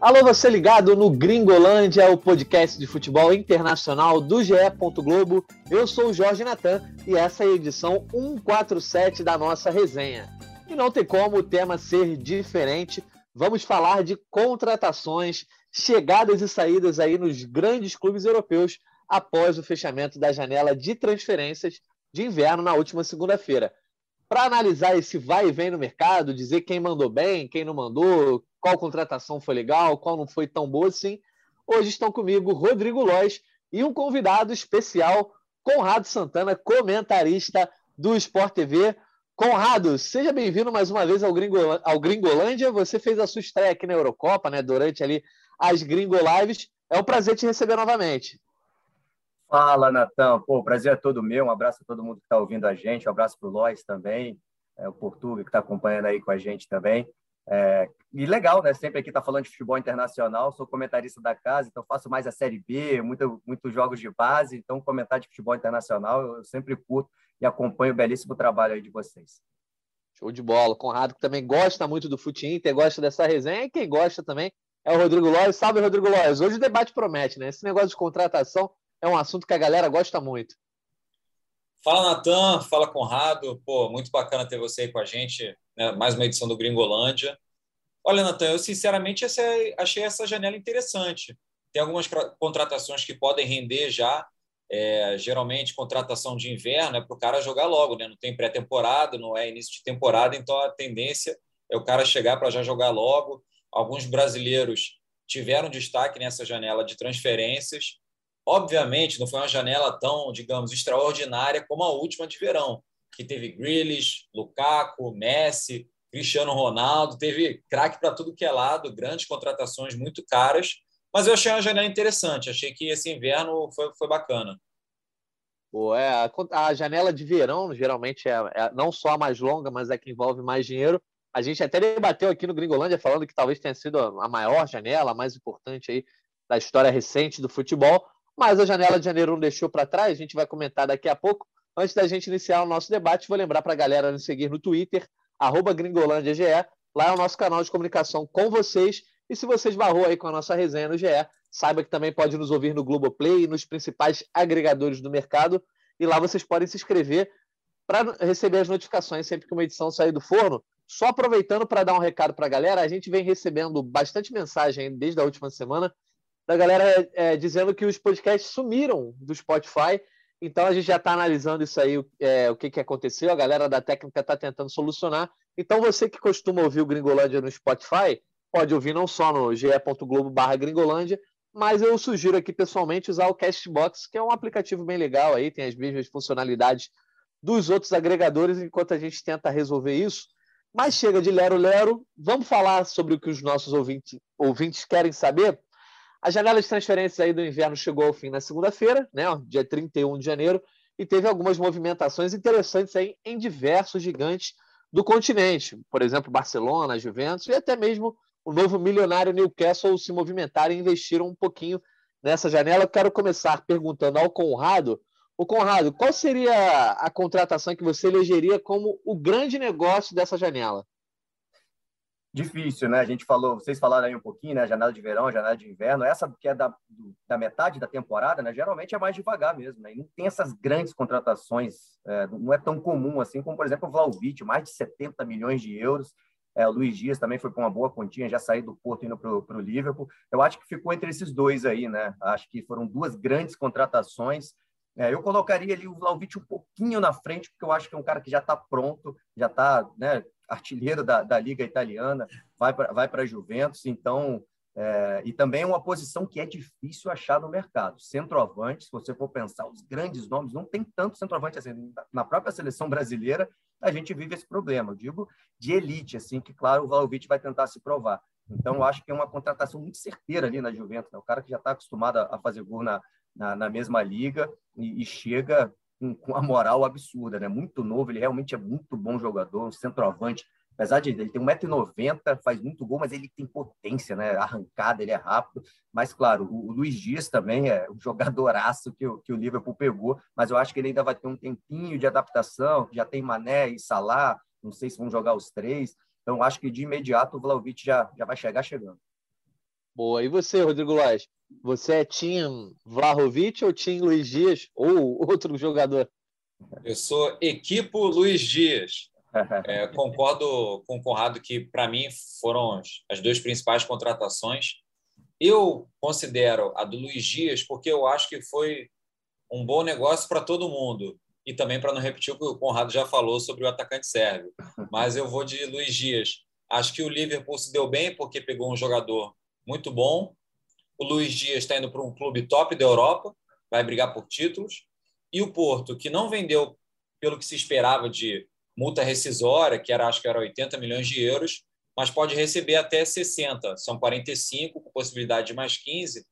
Alô, você ligado no Gringolândia, o podcast de futebol internacional do GE. Globo. Eu sou o Jorge Natan e essa é a edição 147 da nossa resenha. E não tem como o tema ser diferente. Vamos falar de contratações, chegadas e saídas aí nos grandes clubes europeus após o fechamento da janela de transferências de inverno na última segunda-feira. Para analisar esse vai e vem no mercado, dizer quem mandou bem, quem não mandou, qual contratação foi legal, qual não foi tão boa assim. Hoje estão comigo Rodrigo Lois e um convidado especial, Conrado Santana, comentarista do Sport TV. Conrado, seja bem-vindo mais uma vez ao, Gringo, ao Gringolândia. Você fez a sua estreia aqui na Eurocopa, né, durante ali as Gringo Lives. É um prazer te receber novamente. Fala, Natan. Pô, o prazer é todo meu. Um abraço a todo mundo que está ouvindo a gente. Um abraço para o Lois também, é, o Portuga que está acompanhando aí com a gente também. É, e legal, né? Sempre aqui tá falando de futebol internacional, sou comentarista da casa, então faço mais a Série B, muito, muitos jogos de base, então comentar de futebol internacional eu sempre curto e acompanho o belíssimo trabalho aí de vocês. Show de bola. Conrado que também gosta muito do Fute Inter, gosta dessa resenha, e quem gosta também é o Rodrigo Lóis. Salve, Rodrigo Lóis. Hoje o debate promete, né? Esse negócio de contratação é um assunto que a galera gosta muito. Fala, Natan. Fala, Conrado. Pô, muito bacana ter você aí com a gente né? mais uma edição do Gringolândia. Olha, Natan, eu sinceramente achei essa janela interessante. Tem algumas contratações que podem render já. É, geralmente, contratação de inverno é para o cara jogar logo, né? não tem pré-temporada, não é início de temporada, então a tendência é o cara chegar para já jogar logo. Alguns brasileiros tiveram destaque nessa janela de transferências. Obviamente, não foi uma janela tão, digamos, extraordinária como a última de verão, que teve Grealish, Lukaku, Messi, Cristiano Ronaldo, teve craque para tudo que é lado, grandes contratações muito caras, mas eu achei uma janela interessante, achei que esse inverno foi, foi bacana. Pô, é, a, janela de verão geralmente é, é, não só a mais longa, mas é que envolve mais dinheiro. A gente até debateu aqui no Gringolândia falando que talvez tenha sido a maior janela, a mais importante aí da história recente do futebol, mas a janela de janeiro não deixou para trás, a gente vai comentar daqui a pouco. Antes da gente iniciar o nosso debate, vou lembrar para a galera nos seguir no Twitter, arroba gringolândiage. Lá é o nosso canal de comunicação com vocês. E se você esbarrou aí com a nossa resenha no GE, saiba que também pode nos ouvir no Globoplay e nos principais agregadores do mercado. E lá vocês podem se inscrever para receber as notificações sempre que uma edição sair do forno. Só aproveitando para dar um recado para a galera, a gente vem recebendo bastante mensagem desde a última semana da galera é, dizendo que os podcasts sumiram do Spotify então a gente já está analisando isso aí, é, o que, que aconteceu, a galera da técnica está tentando solucionar. Então você que costuma ouvir o Gringolândia no Spotify, pode ouvir não só no ge.globo barra Gringolândia, mas eu sugiro aqui pessoalmente usar o Castbox, que é um aplicativo bem legal aí, tem as mesmas funcionalidades dos outros agregadores, enquanto a gente tenta resolver isso. Mas chega de lero-lero, vamos falar sobre o que os nossos ouvintes, ouvintes querem saber. A janela de transferências aí do inverno chegou ao fim na segunda-feira, né, dia 31 de janeiro, e teve algumas movimentações interessantes aí em diversos gigantes do continente. Por exemplo, Barcelona, Juventus e até mesmo o novo milionário Newcastle se movimentaram e investiram um pouquinho nessa janela. Eu quero começar perguntando ao Conrado. O Conrado, qual seria a contratação que você elegeria como o grande negócio dessa janela? Difícil, né? A gente falou, vocês falaram aí um pouquinho, né? Janela de verão, janela de inverno. Essa que é da, da metade da temporada, né? Geralmente é mais devagar mesmo, né? E não tem essas grandes contratações, é, não é tão comum assim como, por exemplo, o Vlaovic, mais de 70 milhões de euros. É, o Luiz Dias também foi com uma boa continha, já saiu do Porto indo para o Liverpool. Eu acho que ficou entre esses dois aí, né? Acho que foram duas grandes contratações. É, eu colocaria ali o Vlaovic um pouquinho na frente, porque eu acho que é um cara que já está pronto, já está né, artilheiro da, da Liga Italiana, vai para vai a Juventus, então, é, e também é uma posição que é difícil achar no mercado. Centroavante, se você for pensar, os grandes nomes, não tem tanto centroavante assim. Na própria seleção brasileira, a gente vive esse problema. Eu digo de elite, assim, que, claro, o Vlaovic vai tentar se provar. Então, eu acho que é uma contratação muito certeira ali na Juventus. Né? O cara que já está acostumado a fazer gol na, na, na mesma liga e, e chega com a moral absurda, né? Muito novo, ele realmente é muito bom jogador, um centroavante. Apesar de ele ter 1,90m, faz muito gol, mas ele tem potência, né? Arrancada, ele é rápido. Mas, claro, o, Luiz Dias também é um jogadoraço que o, que o Liverpool pegou, mas eu acho que ele ainda vai ter um tempinho de adaptação. Já tem Mané e Salah, não sei se vão jogar os três. Então, acho que de imediato o Vlaovic já, já vai chegar chegando. Boa. E você, Rodrigo Lóes? Você é Tim Vlahovic ou Tim Luiz Dias ou outro jogador? Eu sou equipo Luiz Dias. É, concordo com o Conrado que, para mim, foram as duas principais contratações. Eu considero a do Luiz Dias porque eu acho que foi um bom negócio para todo mundo. E também para não repetir o que o Conrado já falou sobre o atacante sérvio. Mas eu vou de Luiz Dias. Acho que o Liverpool se deu bem porque pegou um jogador muito bom. O Luiz Dias está indo para um clube top da Europa, vai brigar por títulos. E o Porto, que não vendeu pelo que se esperava de multa rescisória, que era acho que era 80 milhões de euros, mas pode receber até 60, são 45 com possibilidade de mais 15.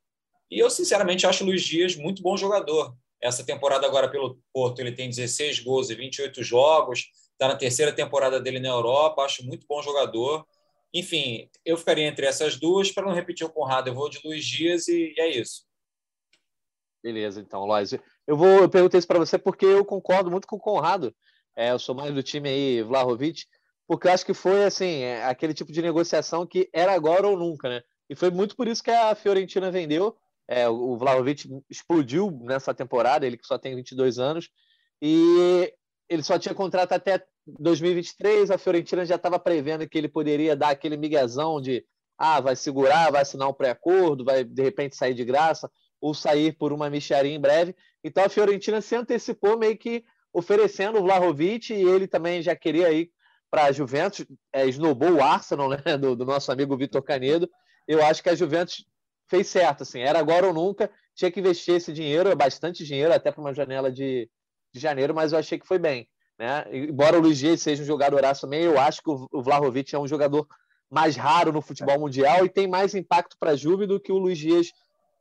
E eu sinceramente acho o Luiz Dias muito bom jogador. Essa temporada agora pelo Porto, ele tem 16 gols e 28 jogos, está na terceira temporada dele na Europa, acho muito bom jogador. Enfim, eu ficaria entre essas duas, para não repetir o Conrado, eu vou de Luiz Dias e, é isso. Beleza, então, Lois. Eu vou eu perguntei isso para você porque eu concordo muito com o Conrado. É, eu sou mais do time aí, Vlahovic, porque eu acho que foi assim, é, aquele tipo de negociação que era agora ou nunca, né? E foi muito por isso que a Fiorentina vendeu. É, o Vlahovic explodiu nessa temporada, ele que só tem 22 anos, e ele só tinha contrato até 2023. A Fiorentina já estava prevendo que ele poderia dar aquele miguezão de ah, vai segurar, vai assinar um pré-acordo, vai de repente sair de graça, ou sair por uma micharia em breve. Então a Fiorentina se antecipou meio que oferecendo o Vlahovic e ele também já queria ir para a Juventus, é, esnobou o Arsenal, né, do, do nosso amigo Vitor Canedo. Eu acho que a Juventus fez certo, assim, era agora ou nunca, tinha que investir esse dinheiro, é bastante dinheiro, até para uma janela de, de janeiro, mas eu achei que foi bem. Né? Embora o Luiz Dias seja um jogador também, eu acho que o Vlahovic é um jogador mais raro no futebol mundial e tem mais impacto para a Juve do que o Luiz Dias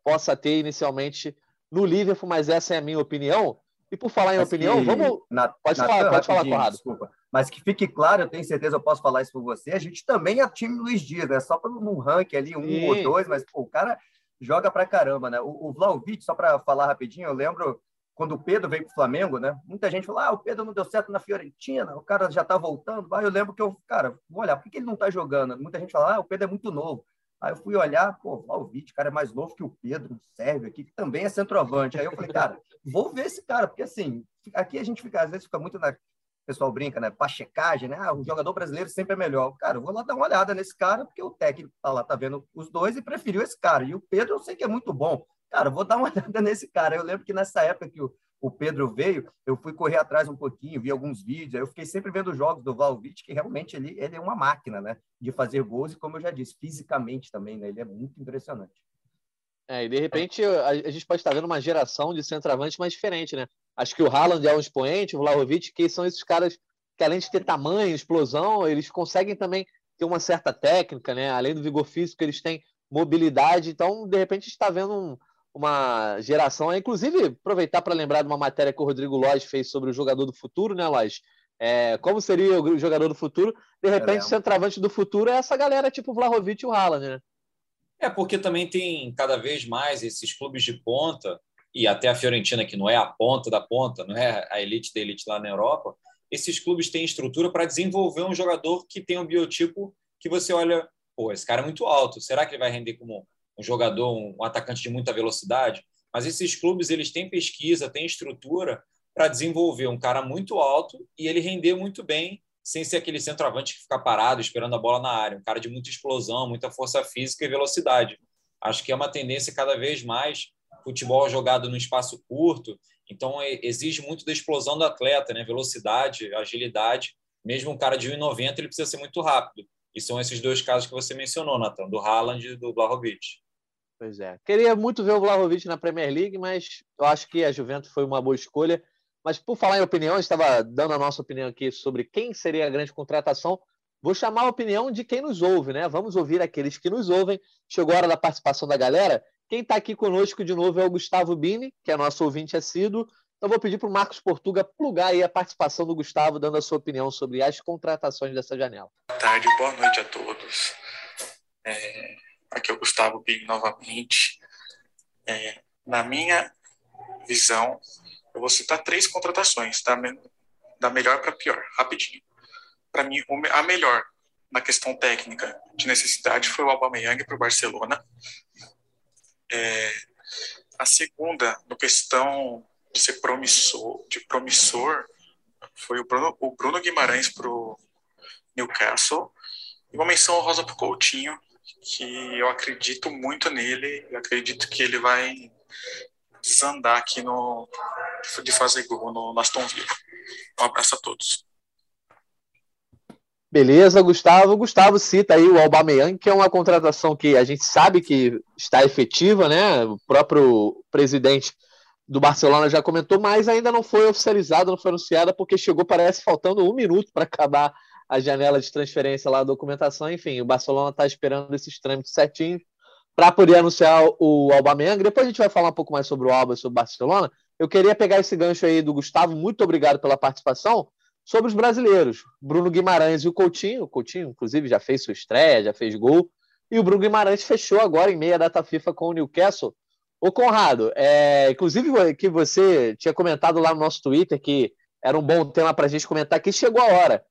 possa ter inicialmente no Liverpool, mas essa é a minha opinião. E por falar em mas opinião, que... vamos. Na, pode na, falar, pode falar, Conrado. Desculpa. Mas que fique claro, eu tenho certeza, eu posso falar isso por você. A gente também é time Luiz Dias, né? Só para um ranking ali, um Sim. ou dois, mas pô, o cara joga pra caramba, né? O, o Vlaovic, só para falar rapidinho, eu lembro quando o Pedro veio para o Flamengo, né? Muita gente falou: ah, o Pedro não deu certo na Fiorentina, o cara já está voltando. Aí eu lembro que eu, cara, vou olhar, por que ele não está jogando? Muita gente fala: ah, o Pedro é muito novo. Aí eu fui olhar, pô, Vlaovic, cara é mais novo que o Pedro, serve aqui, que também é centroavante. Aí eu falei, cara, vou ver esse cara, porque assim, aqui a gente fica, às vezes fica muito na. O pessoal brinca, né? Pachecagem, né? Ah, o jogador brasileiro sempre é melhor. Cara, eu vou lá dar uma olhada nesse cara, porque o técnico tá lá, tá vendo os dois e preferiu esse cara. E o Pedro eu sei que é muito bom. Cara, vou dar uma olhada nesse cara. Eu lembro que nessa época que o, o Pedro veio, eu fui correr atrás um pouquinho, vi alguns vídeos, eu fiquei sempre vendo jogos do Valvite, que realmente ele, ele é uma máquina, né? De fazer gols e, como eu já disse, fisicamente também, né? Ele é muito impressionante. É, e de repente a, a gente pode estar vendo uma geração de centroavantes mais diferente, né? Acho que o Haaland é um expoente, o Vlahovic, que são esses caras que, além de ter tamanho, explosão, eles conseguem também ter uma certa técnica, né? Além do vigor físico, eles têm mobilidade. Então, de repente, está vendo um, uma geração. Inclusive, aproveitar para lembrar de uma matéria que o Rodrigo Lóis fez sobre o jogador do futuro, né, Lóis? É, como seria o jogador do futuro? De repente, o centroavante do futuro é essa galera tipo o Vlahovic e o Haaland, né? É, porque também tem cada vez mais esses clubes de ponta, e até a Fiorentina, que não é a ponta da ponta, não é a elite da elite lá na Europa, esses clubes têm estrutura para desenvolver um jogador que tem um biotipo que você olha, pô, esse cara é muito alto, será que ele vai render como um jogador, um atacante de muita velocidade, mas esses clubes eles têm pesquisa, têm estrutura para desenvolver um cara muito alto e ele render muito bem sem ser aquele centroavante que fica parado esperando a bola na área, um cara de muita explosão, muita força física e velocidade. Acho que é uma tendência cada vez mais futebol jogado no espaço curto, então exige muito da explosão do atleta, né? Velocidade, agilidade. Mesmo um cara de 1,90 ele precisa ser muito rápido. E são esses dois casos que você mencionou, Nathan, do Haaland e do Blahovic. Pois é. Queria muito ver o Vlahovic na Premier League, mas eu acho que a Juventus foi uma boa escolha. Mas por falar em opinião, estava dando a nossa opinião aqui sobre quem seria a grande contratação. Vou chamar a opinião de quem nos ouve, né? Vamos ouvir aqueles que nos ouvem. Chegou a hora da participação da galera. Quem está aqui conosco de novo é o Gustavo Bini, que é nosso ouvinte assíduo. Então vou pedir para o Marcos Portuga plugar aí a participação do Gustavo, dando a sua opinião sobre as contratações dessa janela. Boa tarde, boa noite a todos. É, Aqui é o Gustavo Big novamente. É, na minha visão, eu vou citar três contratações, da, da melhor para pior, rapidinho. Para mim, a melhor na questão técnica de necessidade foi o Aubameyang para o Barcelona. É, a segunda, no questão de ser promissor, de promissor foi o Bruno, o Bruno Guimarães para o Newcastle. E uma menção honrosa para o Coutinho, que eu acredito muito nele, eu acredito que ele vai desandar aqui no, de fazer gol no, Aston Villa. Um abraço a todos. Beleza, Gustavo. Gustavo cita aí o Aubameyang, que é uma contratação que a gente sabe que está efetiva, né? O próprio presidente do Barcelona já comentou, mas ainda não foi oficializada, não foi anunciada, porque chegou, parece, faltando um minuto para acabar a janela de transferência lá, a documentação. Enfim, o Barcelona está esperando esses trâmites certinhos para poder anunciar o Aubameyang. Depois a gente vai falar um pouco mais sobre o Alba, sobre o Barcelona. Eu queria pegar esse gancho aí do Gustavo. Muito obrigado pela participação sobre os brasileiros. Bruno Guimarães e o Coutinho. O Coutinho, inclusive, já fez sua estreia, já fez gol. E o Bruno Guimarães fechou agora em meia data FIFA com o Newcastle. Ô, Conrado, é, inclusive que você tinha comentado lá no nosso Twitter que era um bom tema para a gente comentar que chegou a hora.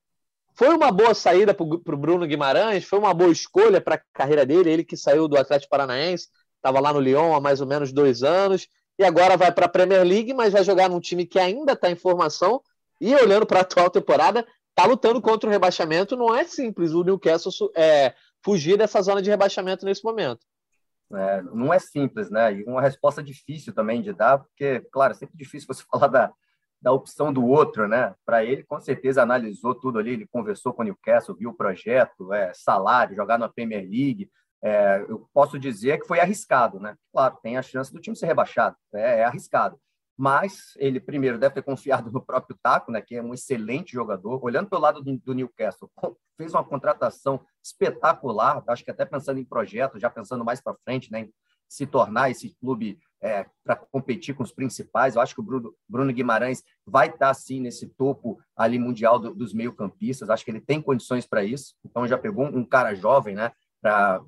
Foi uma boa saída para o Bruno Guimarães? Foi uma boa escolha para a carreira dele? Ele que saiu do Atlético Paranaense, estava lá no Lyon há mais ou menos dois anos, e agora vai para a Premier League, mas vai jogar num time que ainda está em formação e olhando para a atual temporada, está lutando contra o rebaixamento. Não é simples o Newcastle é, fugir dessa zona de rebaixamento nesse momento. É, não é simples, né? E uma resposta difícil também de dar, porque, claro, é sempre difícil você falar da, da opção do outro, né? Para ele, com certeza, analisou tudo ali, ele conversou com o Newcastle, viu o projeto, é, salário, jogar na Premier League. É, eu posso dizer que foi arriscado, né? Claro, tem a chance do time ser rebaixado, é, é arriscado mas ele primeiro deve ter confiado no próprio Taco, né, que é um excelente jogador. Olhando pelo lado do, do, Newcastle, fez uma contratação espetacular, acho que até pensando em projeto, já pensando mais para frente, né, em se tornar esse clube é, para competir com os principais. Eu acho que o Bruno, Bruno Guimarães vai estar, tá, sim, nesse topo ali mundial do, dos meio-campistas. Acho que ele tem condições para isso. Então, já pegou um cara jovem, né, para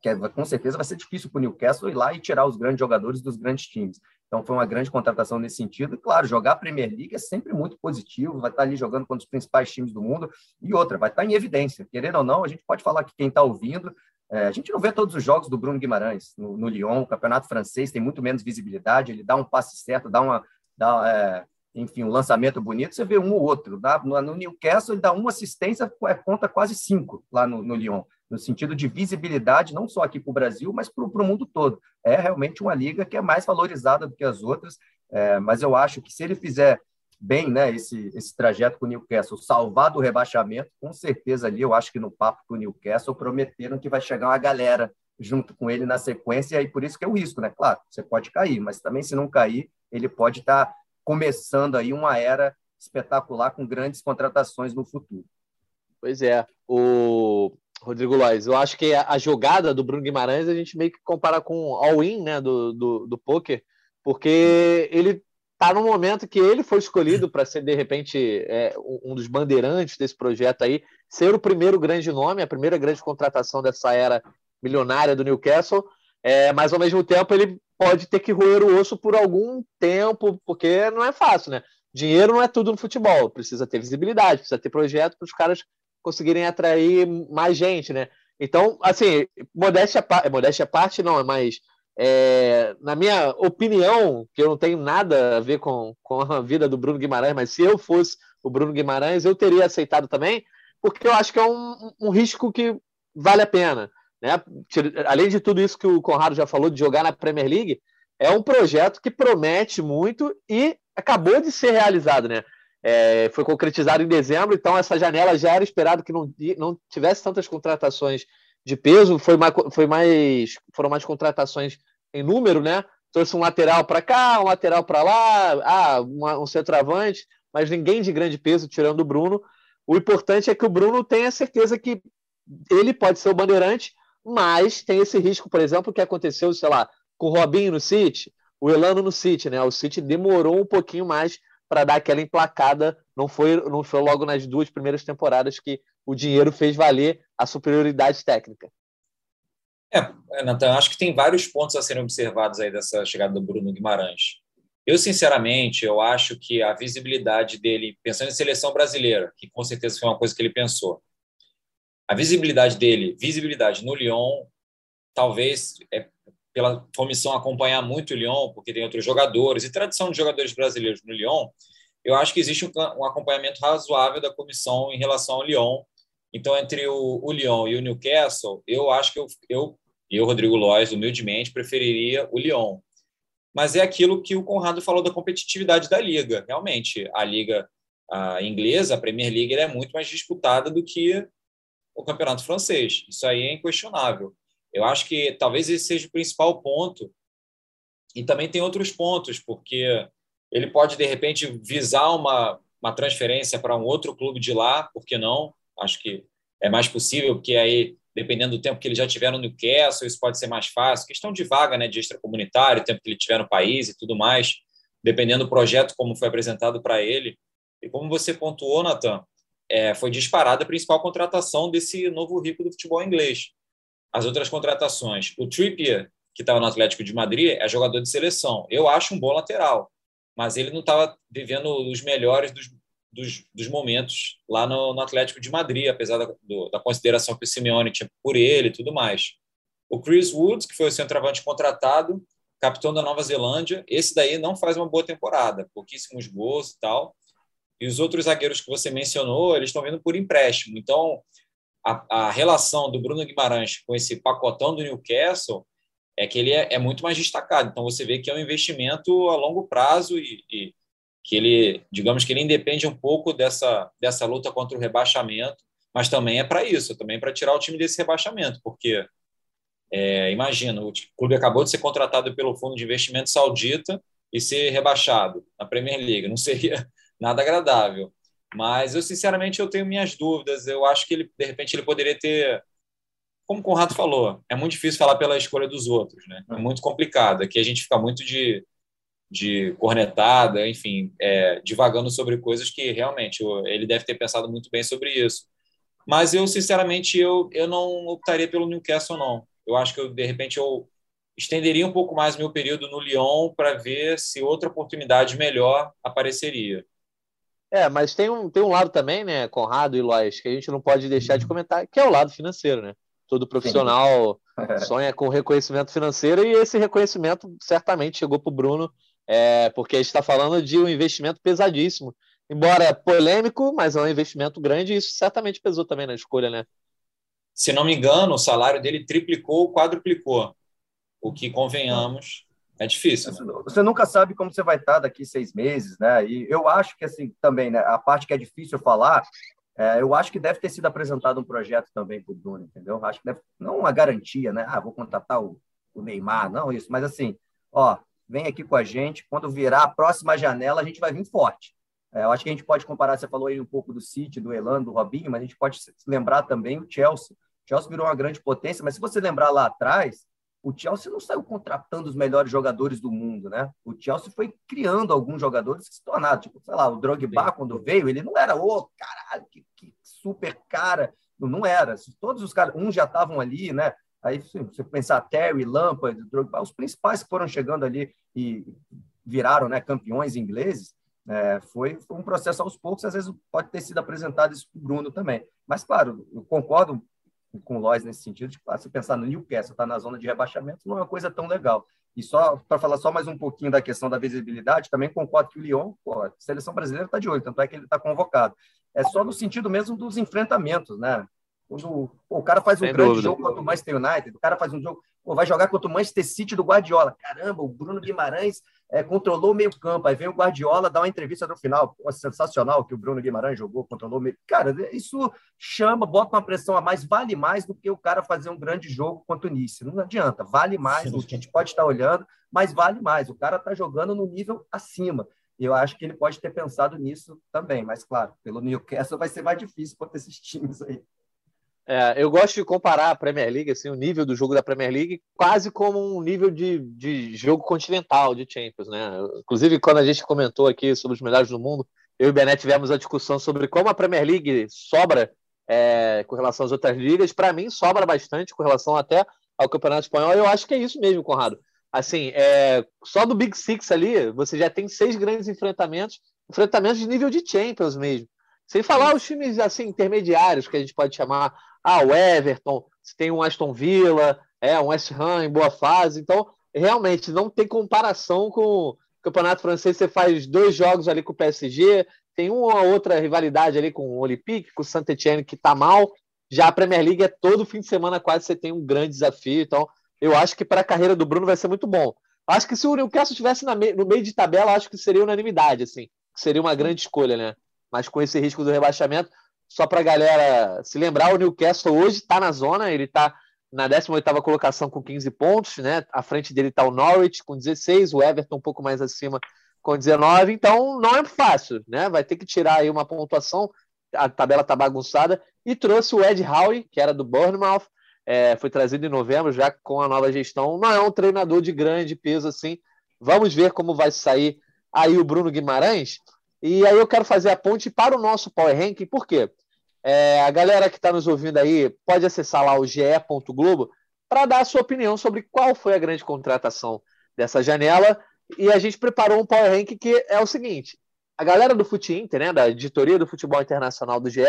que é, com certeza vai ser difícil para o Newcastle ir lá e tirar os grandes jogadores dos grandes times. Então foi uma grande contratação nesse sentido. E, claro, jogar a Premier League é sempre muito positivo, vai estar ali jogando contra os principais times do mundo. E outra, vai estar em evidência. Querendo ou não, a gente pode falar que quem está ouvindo, é, a gente não vê todos os jogos do Bruno Guimarães no, no Lyon, o campeonato francês tem muito menos visibilidade, ele dá um passe certo, dá uma. Dá, é, enfim, um lançamento bonito, você vê um ou outro. Dá, no Newcastle, ele dá uma assistência, é, conta quase cinco lá no, no Lyon no sentido de visibilidade, não só aqui para o Brasil, mas para o mundo todo. É realmente uma liga que é mais valorizada do que as outras, é, mas eu acho que se ele fizer bem né, esse, esse trajeto com o Newcastle, salvar do rebaixamento, com certeza ali, eu acho que no papo com o Newcastle prometeram que vai chegar uma galera junto com ele na sequência, e por isso que é o risco, né? Claro, você pode cair, mas também se não cair, ele pode estar tá começando aí uma era espetacular com grandes contratações no futuro. Pois é. O Rodrigo Lois, eu acho que a jogada do Bruno Guimarães a gente meio que compara com all-in né, do, do, do poker, porque ele está no momento que ele foi escolhido para ser, de repente, é, um dos bandeirantes desse projeto aí, ser o primeiro grande nome, a primeira grande contratação dessa era milionária do Newcastle, é, mas ao mesmo tempo ele pode ter que roer o osso por algum tempo, porque não é fácil, né? Dinheiro não é tudo no futebol, precisa ter visibilidade, precisa ter projeto para os caras conseguirem atrair mais gente, né? Então, assim, modéstia, modéstia à parte, não, mas é, na minha opinião, que eu não tenho nada a ver com, com a vida do Bruno Guimarães, mas se eu fosse o Bruno Guimarães, eu teria aceitado também, porque eu acho que é um, um risco que vale a pena. Né? Além de tudo isso que o Conrado já falou, de jogar na Premier League, é um projeto que promete muito e acabou de ser realizado. Né? é, foi concretizado em dezembro, então essa janela já era esperado que não, não tivesse tantas contratações de peso, foi mais, foi mais, foram mais contratações em número, né? Trouxe um lateral para cá, um lateral para lá, ah, uma, um centroavante, mas ninguém de grande peso, tirando o Bruno. O importante é que o Bruno tenha certeza que ele pode ser o bandeirante, mas tem esse risco, por exemplo, que aconteceu, sei lá, com o Robinho no City, o Elano no City, né? O City demorou um pouquinho mais para dar aquela emplacada. Não foi, não foi logo nas duas primeiras temporadas que o dinheiro fez valer a superioridade técnica. É, Natan, acho que tem vários pontos a serem observados aí dessa chegada do Bruno Guimarães. Eu, sinceramente, eu acho que a visibilidade dele, pensando em seleção brasileira, que com certeza foi uma coisa que ele pensou, a visibilidade dele, visibilidade no Lyon, talvez é pela comissão acompanhar muito o Lyon, porque tem outros jogadores e tradição de jogadores brasileiros no Lyon, eu acho que existe um acompanhamento razoável da comissão em relação ao Lyon. Então, entre o, o Lyon e o Newcastle, eu acho que eu, eu e o Rodrigo Lois, humildemente, preferiria o Lyon. Mas é aquilo que o Conrado falou da competitividade da liga. Realmente, a liga a inglesa, a Premier League, é muito mais disputada do que o campeonato francês. Isso aí é inquestionável. Eu acho que talvez esse seja o principal ponto. E também tem outros pontos, porque ele pode, de repente, visar uma, uma transferência para um outro clube de lá, por que não? Acho que é mais possível, porque aí, dependendo do tempo que ele já tiver no Newcastle, isso pode ser mais fácil. Questão de vaga, né, de extracomunitário, tempo que ele tiver no país e tudo mais, dependendo do projeto como foi apresentado para ele. E como você pontuou, Nathan, é, foi disparada a principal contratação desse novo rico do futebol inglês. As outras contratações, o Trippier, que estava no Atlético de Madrid, é jogador de seleção. Eu acho um bom lateral, mas ele não estava vivendo os melhores dos, dos, dos momentos lá no, no, Atlético de Madrid, apesar da, do, da consideração que o Simeone tinha por ele e tudo mais. O Chris Woods, que foi o centroavante contratado, capitão da Nova Zelândia, esse daí não faz uma boa temporada, pouquíssimos gols e tal. E os outros zagueiros que você mencionou, eles estão vindo por empréstimo. Então, a, a relação do Bruno Guimarães com esse pacotão do Newcastle é que ele é, é, muito mais destacado. Então, você vê que é um investimento a longo prazo e, e que ele, digamos que ele independe um pouco dessa, dessa luta contra o rebaixamento, mas também é para isso, também para tirar o time desse rebaixamento, porque é, imagina, o clube acabou de ser contratado pelo fundo de investimento saudita e ser rebaixado na Premier League. Não seria nada agradável. Mas eu, sinceramente, eu tenho minhas dúvidas. Eu acho que ele, de repente, ele poderia ter. Como o Conrado falou, é muito difícil falar pela escolha dos outros, né? É muito complicado. Aqui a gente fica muito de, de cornetada, enfim, é, divagando sobre coisas que realmente ele deve ter pensado muito bem sobre isso. Mas eu, sinceramente, eu, eu não optaria pelo Newcastle, não. Eu acho que, eu, de repente, eu estenderia um pouco mais meu período no Lyon para ver se outra oportunidade melhor apareceria. É, mas tem um, tem um lado também, né, Conrado e Lois, que a gente não pode deixar de comentar, que é o lado financeiro, né? Todo profissional Sim. sonha com reconhecimento financeiro e esse reconhecimento certamente chegou para o Bruno, é, porque a gente está falando de um investimento pesadíssimo. Embora polêmico, mas é um investimento grande e isso certamente pesou também na escolha, né? Se não me engano, o salário dele triplicou, quadruplicou. O que, convenhamos, é difícil. Né? Você nunca sabe como você vai estar daqui seis meses, né? E eu acho que, assim, também, né? A parte que é difícil falar, é, eu acho que deve ter sido apresentado um projeto também para o Bruno, entendeu? Acho que deve, não uma garantia, né? Ah, vou contratar o, o Neymar, não isso, mas assim, ó, vem aqui com a gente, quando virar a próxima janela, a gente vai vir forte. É, eu acho que a gente pode comparar, você falou aí um pouco do City, do Elan, do Robinho, mas a gente pode lembrar também o Chelsea. O Chelsea virou uma grande potência, mas se você lembrar lá atrás, o Chelsea não saiu contratando os melhores jogadores do mundo, né? O Chelsea foi criando alguns jogadores que se tornaram, tipo, sei lá, o Drogba, Sim. quando veio, ele não era, ô, oh, caralho, que, que, super cara. Não, era. Todos os caras, uns já estavam ali, né? Aí, se você pensar Terry, Lampard, Drogba, os principais que foram chegando ali e viraram né, campeões ingleses, é, foi, foi, um processo aos poucos, às vezes pode ter sido apresentado isso para o Bruno também. Mas, claro, eu concordo com o Lois nesse sentido, de se pensar no Newcastle, está na zona de rebaixamento, não é uma coisa tão legal. E só para falar só mais um pouquinho da questão da visibilidade, também concordo que o Lyon, pô, a seleção brasileira está de olho, tanto é que ele está convocado. É só no sentido mesmo dos enfrentamentos, né? Quando pô, o cara faz um Sem grande dúvida. jogo contra o Manchester United, o cara faz um jogo, pô, vai jogar contra o Manchester City do Guardiola. Caramba, o Bruno Guimarães é, controlou o meio-campo. Aí vem o Guardiola dar uma entrevista no final. Pô, sensacional que o Bruno Guimarães jogou, controlou o meio. Cara, isso chama, bota uma pressão a mais, vale mais do que o cara fazer um grande jogo contra o Nice. Não adianta, vale mais. O gente pode estar olhando, mas vale mais. O cara está jogando no nível acima. E eu acho que ele pode ter pensado nisso também, mas claro, pelo Newcastle vai ser mais difícil contra esses times aí. É, eu gosto de comparar a Premier League, assim, o nível do jogo da Premier League, quase como um nível de, de jogo continental de Champions, né? Inclusive, quando a gente comentou aqui sobre os melhores do mundo, eu e o Benet tivemos a discussão sobre como a Premier League sobra é, com relação às outras ligas. Para mim, sobra bastante com relação até ao Campeonato Espanhol. Eu acho que é isso mesmo, Conrado. Assim, é, só do Big Six ali, você já tem seis grandes enfrentamentos, enfrentamentos de nível de Champions mesmo. Sem falar os times assim intermediários que a gente pode chamar, ah, o Everton, se tem um Aston Villa, é um West Ham em boa fase, então realmente não tem comparação com o Campeonato Francês. Você faz dois jogos ali com o PSG, tem uma outra rivalidade ali com o Olympique, com o Saint-Etienne que está mal. Já a Premier League é todo fim de semana quase você tem um grande desafio, então eu acho que para a carreira do Bruno vai ser muito bom. Acho que se o Newcastle estivesse no meio de tabela, acho que seria unanimidade, assim. Seria uma grande escolha, né? Mas com esse risco do rebaixamento, só para a galera se lembrar, o Newcastle hoje está na zona, ele está na 18ª colocação com 15 pontos, né? À frente dele está o Norwich com 16, o Everton um pouco mais acima com 19, então não é fácil, né? Vai ter que tirar aí uma pontuação, a tabela está bagunçada, e trouxe o Ed Howe, que era do Bournemouth, é, foi trazido em novembro, já com a nova gestão. Não é um treinador de grande peso assim. Vamos ver como vai sair aí o Bruno Guimarães. E aí eu quero fazer a ponte para o nosso Power Ranking, por quê? É, a galera que está nos ouvindo aí pode acessar lá o ge.globo para dar a sua opinião sobre qual foi a grande contratação dessa janela. E a gente preparou um Power Ranking que é o seguinte: a galera do Fute Inter, né, da editoria do futebol internacional do GE,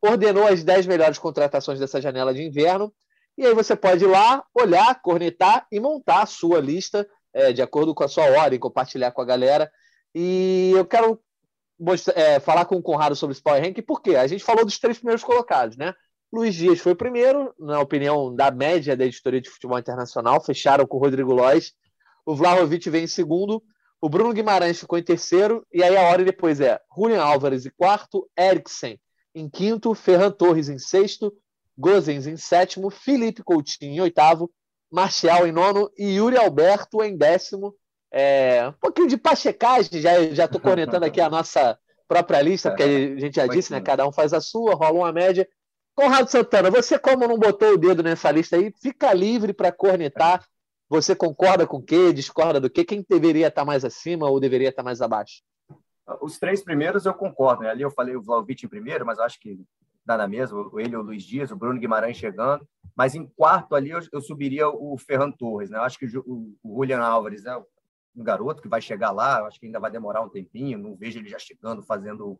ordenou as 10 melhores contratações dessa janela de inverno. E aí você pode ir lá, olhar, cornetar e montar a sua lista é, de acordo com a sua ordem, compartilhar com a galera. E eu quero é, falar com o Conrado sobre esse Power Rank, porque a gente falou dos três primeiros colocados, né? Luiz Dias foi o primeiro, na opinião da média da editoria de futebol internacional, fecharam com o Rodrigo Lois. O Vlahovic vem em segundo, o Bruno Guimarães ficou em terceiro, e aí a ordem depois é Julian Álvares em quarto, Eriksen em quinto, Ferran Torres em sexto, Gozens em sétimo, Felipe Coutinho em oitavo, Marcial em nono e Yuri Alberto em décimo. É, um pouquinho de pachecagem, já já estou conectando aqui a nossa própria lista, porque a gente já disse, né? Cada um faz a sua, rola uma média. Conrado Santana, você como não botou o dedo nessa lista aí, fica livre para cornetar. Você concorda com o quê? Discorda do quê? Quem deveria estar mais acima ou deveria estar mais abaixo? Os três primeiros eu concordo. Né? Ali eu falei o Vlaovic em primeiro, mas acho que dá na mesma. Ele, o Luiz Dias, o Bruno Guimarães chegando. Mas em quarto ali eu, eu subiria o Ferran Torres. Né? Eu acho que o, o Julian Álvares é um garoto que vai chegar lá. Acho que ainda vai demorar um tempinho. Não vejo ele já chegando, fazendo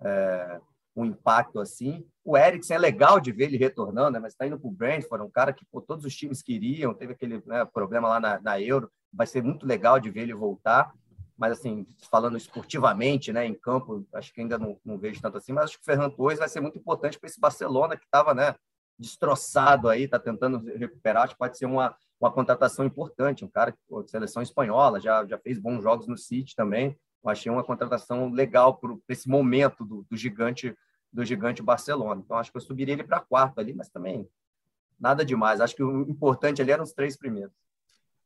é, um impacto assim. O Eriksen é legal de ver ele retornando, né? mas está indo para o Brentford, um cara que pô, todos os times queriam. Teve aquele né, problema lá na, na Euro. Vai ser muito legal de ver ele voltar mas assim, falando esportivamente, né, em campo, acho que ainda não, não vejo tanto assim, mas acho que o Fernando Torres vai ser muito importante para esse Barcelona que estava, né, destroçado aí, está tentando recuperar, acho que pode ser uma, uma contratação importante, um cara de seleção espanhola, já, já fez bons jogos no City também, eu achei uma contratação legal para esse momento do, do, gigante do gigante Barcelona. Então acho que eu subiria ele para quarto ali, mas também nada demais. Acho que o importante ali eram os três primeiros.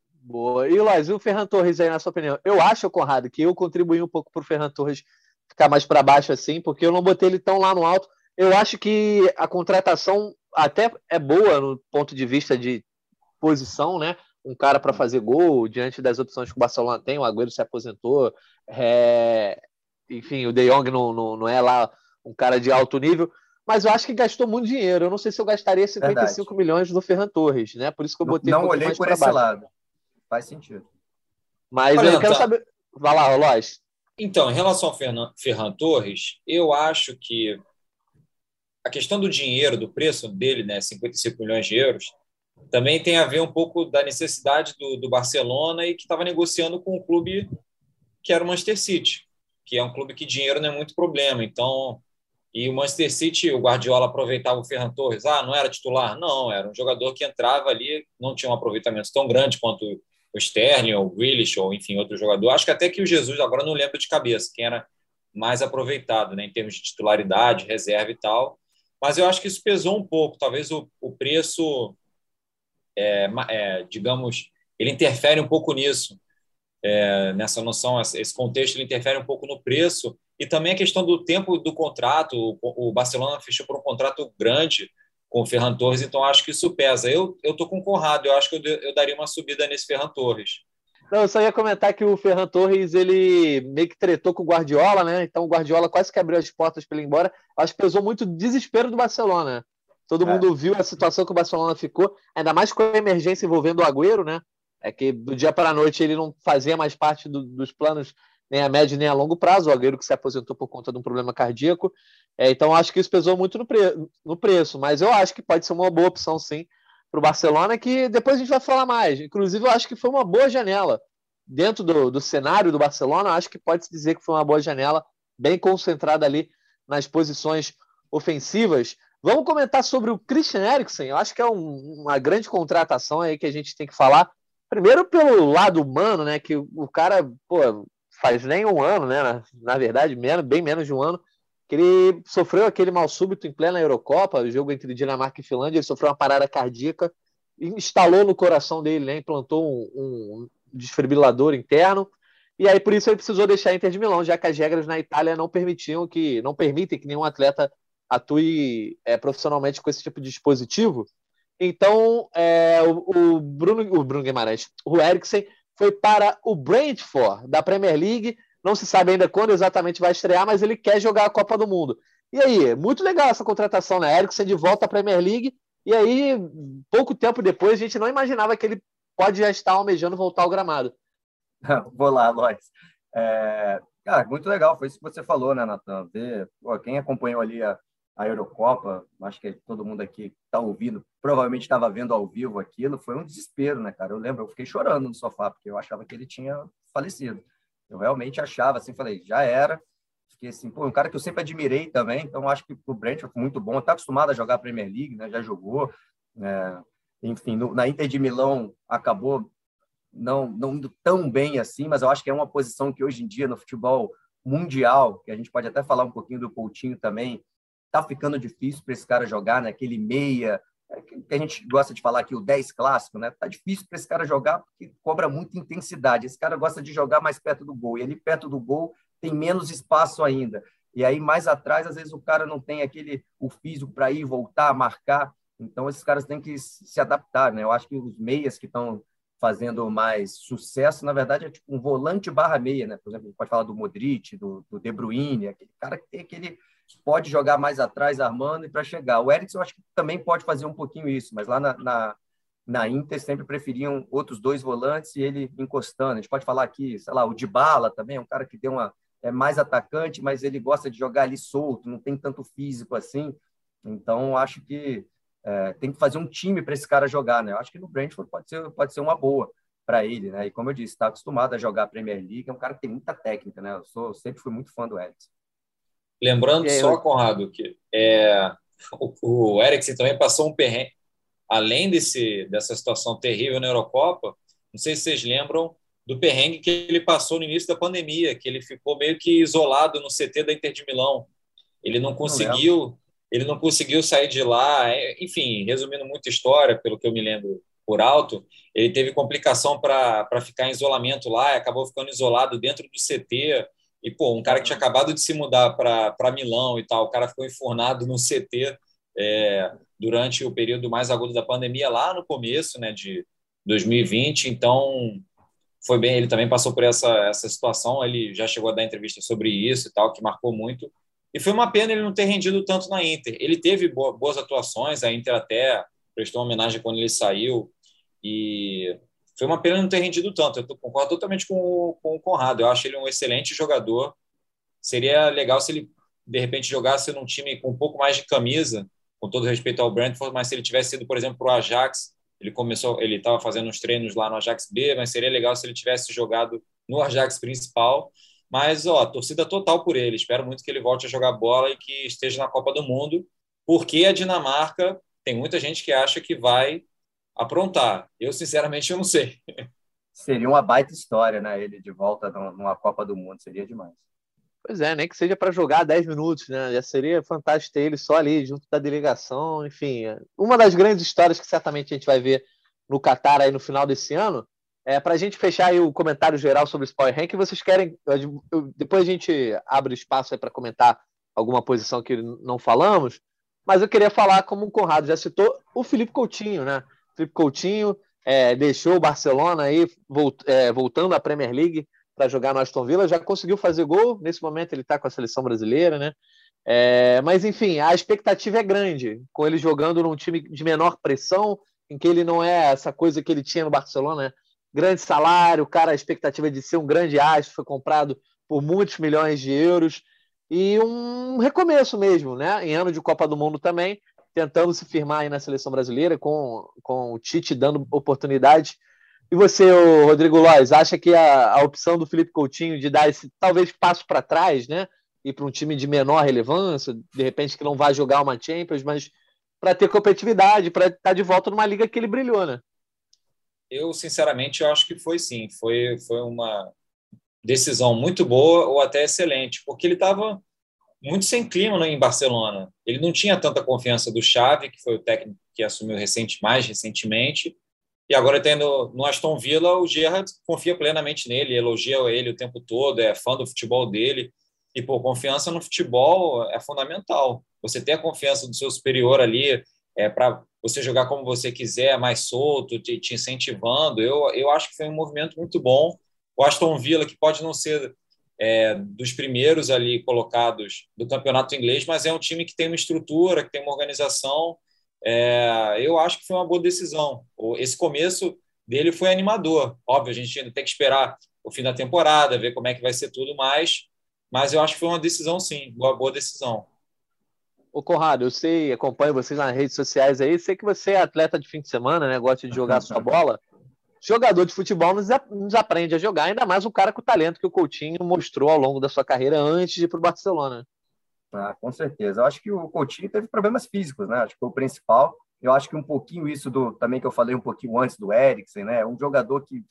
Boa. E, Lois, e o Ferran Torres aí, na sua opinião? Eu acho, Conrado, que eu contribuí um pouco para o Ferran Torres ficar mais para baixo assim, porque eu não botei ele tão lá no alto. Eu acho que a contratação até é boa no ponto de vista de posição, né? Um cara para fazer gol diante das opções que o Barcelona tem. O Agüero se aposentou. É... Enfim, o De Jong não, não, não é lá um cara de alto nível mas eu acho que gastou muito dinheiro. Eu não sei se eu gastaria 55 Verdade. milhões no Ferran Torres, né? Por isso que eu botei Não, um olhei por esse baixo. lado. Faz sentido. Mas Olha, eu quero tá. saber. Vai lá, Lois. Então, em relação ao Ferran, Ferran Torres, eu acho que a questão do dinheiro, do preço dele, né, 55 milhões de euros, também tem a ver um pouco da necessidade do, do Barcelona e que estava negociando com o um clube que era o Manchester City, que é um clube que dinheiro não é muito problema. Então, e o Manchester City, o Guardiola aproveitava o Ferran Torres. Ah, não era titular? Não, era um jogador que entrava ali, não tinha um aproveitamento tão grande quanto o Sterling, ou o Grealish, ou enfim, outro jogador. Acho que até que o Jesus, agora não lembro de cabeça, quem era mais aproveitado, né, em termos de titularidade, reserva e tal. Mas eu acho que isso pesou um pouco. Talvez o, o preço, é, é, digamos, ele interfere um pouco nisso, é, nessa noção, esse contexto ele interfere um pouco no preço e também a questão do tempo do contrato. O, Barcelona fechou por um contrato grande com o Ferran Torres, então acho que isso pesa. Eu estou com o Conrado, eu acho que eu, eu daria uma subida nesse Ferran Torres. Não, eu só ia comentar que o Ferran Torres ele meio que tretou com o Guardiola, né? Então o Guardiola quase que abriu as portas para ele ir embora. Acho que pesou muito o desespero do Barcelona. Todo é. mundo viu a situação que o Barcelona ficou, ainda mais com a emergência envolvendo o Agüero, né? É que do dia para a noite ele não fazia mais parte do, dos planos nem a médio nem a longo prazo, o zagueiro que se aposentou por conta de um problema cardíaco. É, então, acho que isso pesou muito no, pre no preço, mas eu acho que pode ser uma boa opção, sim, para o Barcelona, que depois a gente vai falar mais. Inclusive, eu acho que foi uma boa janela. Dentro do, do cenário do Barcelona, acho que pode-se dizer que foi uma boa janela, bem concentrada ali nas posições ofensivas. Vamos comentar sobre o Christian Eriksen. Eu acho que é um, uma grande contratação aí que a gente tem que falar. Primeiro pelo lado humano, né? Que o cara, pô, faz nem um ano, né? Na, na verdade, menos, bem menos de um ano, que ele sofreu aquele mal súbito em plena Eurocopa, o jogo entre Dinamarca e Finlândia, ele sofreu uma parada cardíaca, instalou no coração dele, né? Implantou um, um desfibrilador interno. E aí, por isso, ele precisou deixar a Inter de Milão, já que as regras na Itália não permitiam que, não permitem que nenhum atleta atue é, profissionalmente com esse tipo de dispositivo. Então, é, o, o, Bruno, o Bruno Guimarães, o Eriksen, foi para o Brentford da Premier League. Não se sabe ainda quando exatamente vai estrear, mas ele quer jogar a Copa do Mundo. E aí, muito legal essa contratação, né? Eriksen de volta à Premier League. E aí, pouco tempo depois, a gente não imaginava que ele pode já estar almejando voltar ao gramado. Vou lá, Lois. É... Cara, muito legal. Foi isso que você falou, né, Natan? Quem acompanhou ali a, a Eurocopa, acho que todo mundo aqui está ouvindo, provavelmente estava vendo ao vivo aquilo, foi um desespero, né, cara? Eu lembro, eu fiquei chorando no sofá, porque eu achava que ele tinha falecido. Eu realmente achava, assim, falei, já era. Fiquei assim, pô, um cara que eu sempre admirei também, então acho que o Brentford foi muito bom. Está acostumado a jogar a Premier League, né? Já jogou. É, enfim, no, na Inter de Milão acabou não, não indo tão bem assim, mas eu acho que é uma posição que hoje em dia no futebol mundial, que a gente pode até falar um pouquinho do Coutinho também, tá ficando difícil para esse cara jogar, né? Aquele meia, é, que a gente gosta de falar aqui, o 10 clássico, né? Tá difícil para esse cara jogar porque cobra muita intensidade. Esse cara gosta de jogar mais perto do gol, e ali perto do gol tem menos espaço ainda. E aí mais atrás, às vezes o cara não tem aquele o físico para ir, voltar, marcar. Então esses caras têm que se adaptar, né? Eu acho que os meias que estão fazendo mais sucesso, na verdade, é tipo um volante barra meia, né? Por exemplo, a gente pode falar do Modric, do, do De Bruyne, aquele cara que tem aquele pode jogar mais atrás, armando e para chegar. O Eriksen, eu acho que também pode fazer um pouquinho isso, mas lá na, na, na, Inter sempre preferiam outros dois volantes e ele encostando. A gente pode falar aqui, sei lá, o Dybala também, é um cara que deu uma é mais atacante, mas ele gosta de jogar ali solto, não tem tanto físico assim. Então, acho que é, tem que fazer um time para esse cara jogar, né? Eu acho que no Brentford pode ser, pode ser uma boa para ele, né? E como eu disse, está acostumado a jogar a Premier League, é um cara que tem muita técnica, né? Eu sou, sempre fui muito fã do Eriksen. Lembrando aí, só. Conrado, que é, o, o Eriksen também passou um perrengue, além desse, dessa situação terrível na Eurocopa, não sei se vocês lembram do perrengue que ele passou no início da pandemia, que ele ficou meio que isolado no CT da Inter de Milão. Ele não conseguiu, não ele não conseguiu sair de lá. É, enfim, resumindo muita história, pelo que eu me lembro por alto, ele teve complicação para ficar em isolamento lá, acabou ficando isolado dentro do CT. E, pô, um cara que tinha acabado de se mudar para Milão e tal, o cara ficou enfurnado no CT é, durante o período mais agudo da pandemia, lá no começo né, de 2020. Então, foi bem, ele também passou por essa, essa situação, ele já chegou a dar entrevista sobre isso e tal, que marcou muito. E foi uma pena ele não ter rendido tanto na Inter. Ele teve boas atuações, a Inter até prestou homenagem quando ele saiu, e foi uma pena não ter rendido tanto. Eu concordo totalmente com o, com o Conrado. Eu acho ele um excelente jogador. Seria legal se ele, de repente, jogasse num time com um pouco mais de camisa, com todo respeito ao Brentford, mas se ele tivesse ido, por exemplo, para o Ajax, ele começou, ele estava fazendo uns treinos lá no Ajax B, mas seria legal se ele tivesse jogado no Ajax principal. Mas, ó, torcida total por ele. Espero muito que ele volte a jogar bola e que esteja na Copa do Mundo, porque a Dinamarca tem muita gente que acha que vai aprontar. Eu, sinceramente, eu não sei. Seria uma baita história, né? Ele de volta numa Copa do Mundo, seria demais. Pois é, nem que seja para jogar 10 minutos, né? Já seria fantástico ter ele só ali, junto da delegação, enfim. Uma das grandes histórias que certamente a gente vai ver no Qatar aí no final desse ano. É, para a gente fechar aí o comentário geral sobre o Power Rank, vocês querem. Depois a gente abre espaço aí para comentar alguma posição que não falamos, mas eu queria falar, como o Conrado já citou, o Felipe Coutinho, né? Felipe Coutinho é, deixou o Barcelona aí, volt, é, voltando à Premier League para jogar no Aston Villa, já conseguiu fazer gol. Nesse momento ele está com a seleção brasileira, né? É, mas enfim, a expectativa é grande com ele jogando num time de menor pressão, em que ele não é essa coisa que ele tinha no Barcelona, né? grande salário, cara, a expectativa de ser um grande astro, foi comprado por muitos milhões de euros e um recomeço mesmo, né? Em ano de Copa do Mundo também, tentando se firmar aí na seleção brasileira, com, com o Tite dando oportunidade. E você, Rodrigo Lois, acha que a, a opção do Felipe Coutinho de dar esse talvez passo para trás, né? Ir para um time de menor relevância, de repente que não vai jogar uma Champions, mas para ter competitividade, para estar tá de volta numa liga que ele brilhou, né? Eu, sinceramente, eu acho que foi sim. Foi, foi uma decisão muito boa ou até excelente, porque ele estava muito sem clima né, em Barcelona. Ele não tinha tanta confiança do Xavi, que foi o técnico que assumiu recente, mais recentemente, e agora tendo no Aston Villa, o Gerrard confia plenamente nele, elogia ele o tempo todo, é fã do futebol dele. E, pô, confiança no futebol é fundamental. Você ter a confiança do seu superior ali é para você jogar como você quiser, mais solto, te, te, incentivando. Eu, eu acho que foi um movimento muito bom. O Aston Villa, que pode não ser é, dos primeiros ali colocados do campeonato inglês, mas é um time que tem uma estrutura, que tem uma organização. É, eu acho que foi uma boa decisão. Esse começo dele foi animador. Óbvio, a gente ainda tem que esperar o fim da temporada, ver como é que vai ser tudo mais, mas eu acho que foi uma decisão, sim, boa, boa decisão. Ô, Conrado, eu sei, acompanho vocês nas redes sociais aí, sei que você é atleta de fim de semana, né? Gosta de jogar sua bola. Jogador de futebol nos, nos aprende a jogar, ainda mais um cara com o talento que o Coutinho mostrou ao longo da sua carreira antes de ir para o Barcelona. Ah, com certeza. Eu acho que o Coutinho teve problemas físicos, né? Acho que foi o principal. Eu acho que um pouquinho isso do também que eu falei um pouquinho antes do Eriksen, né? Um jogador que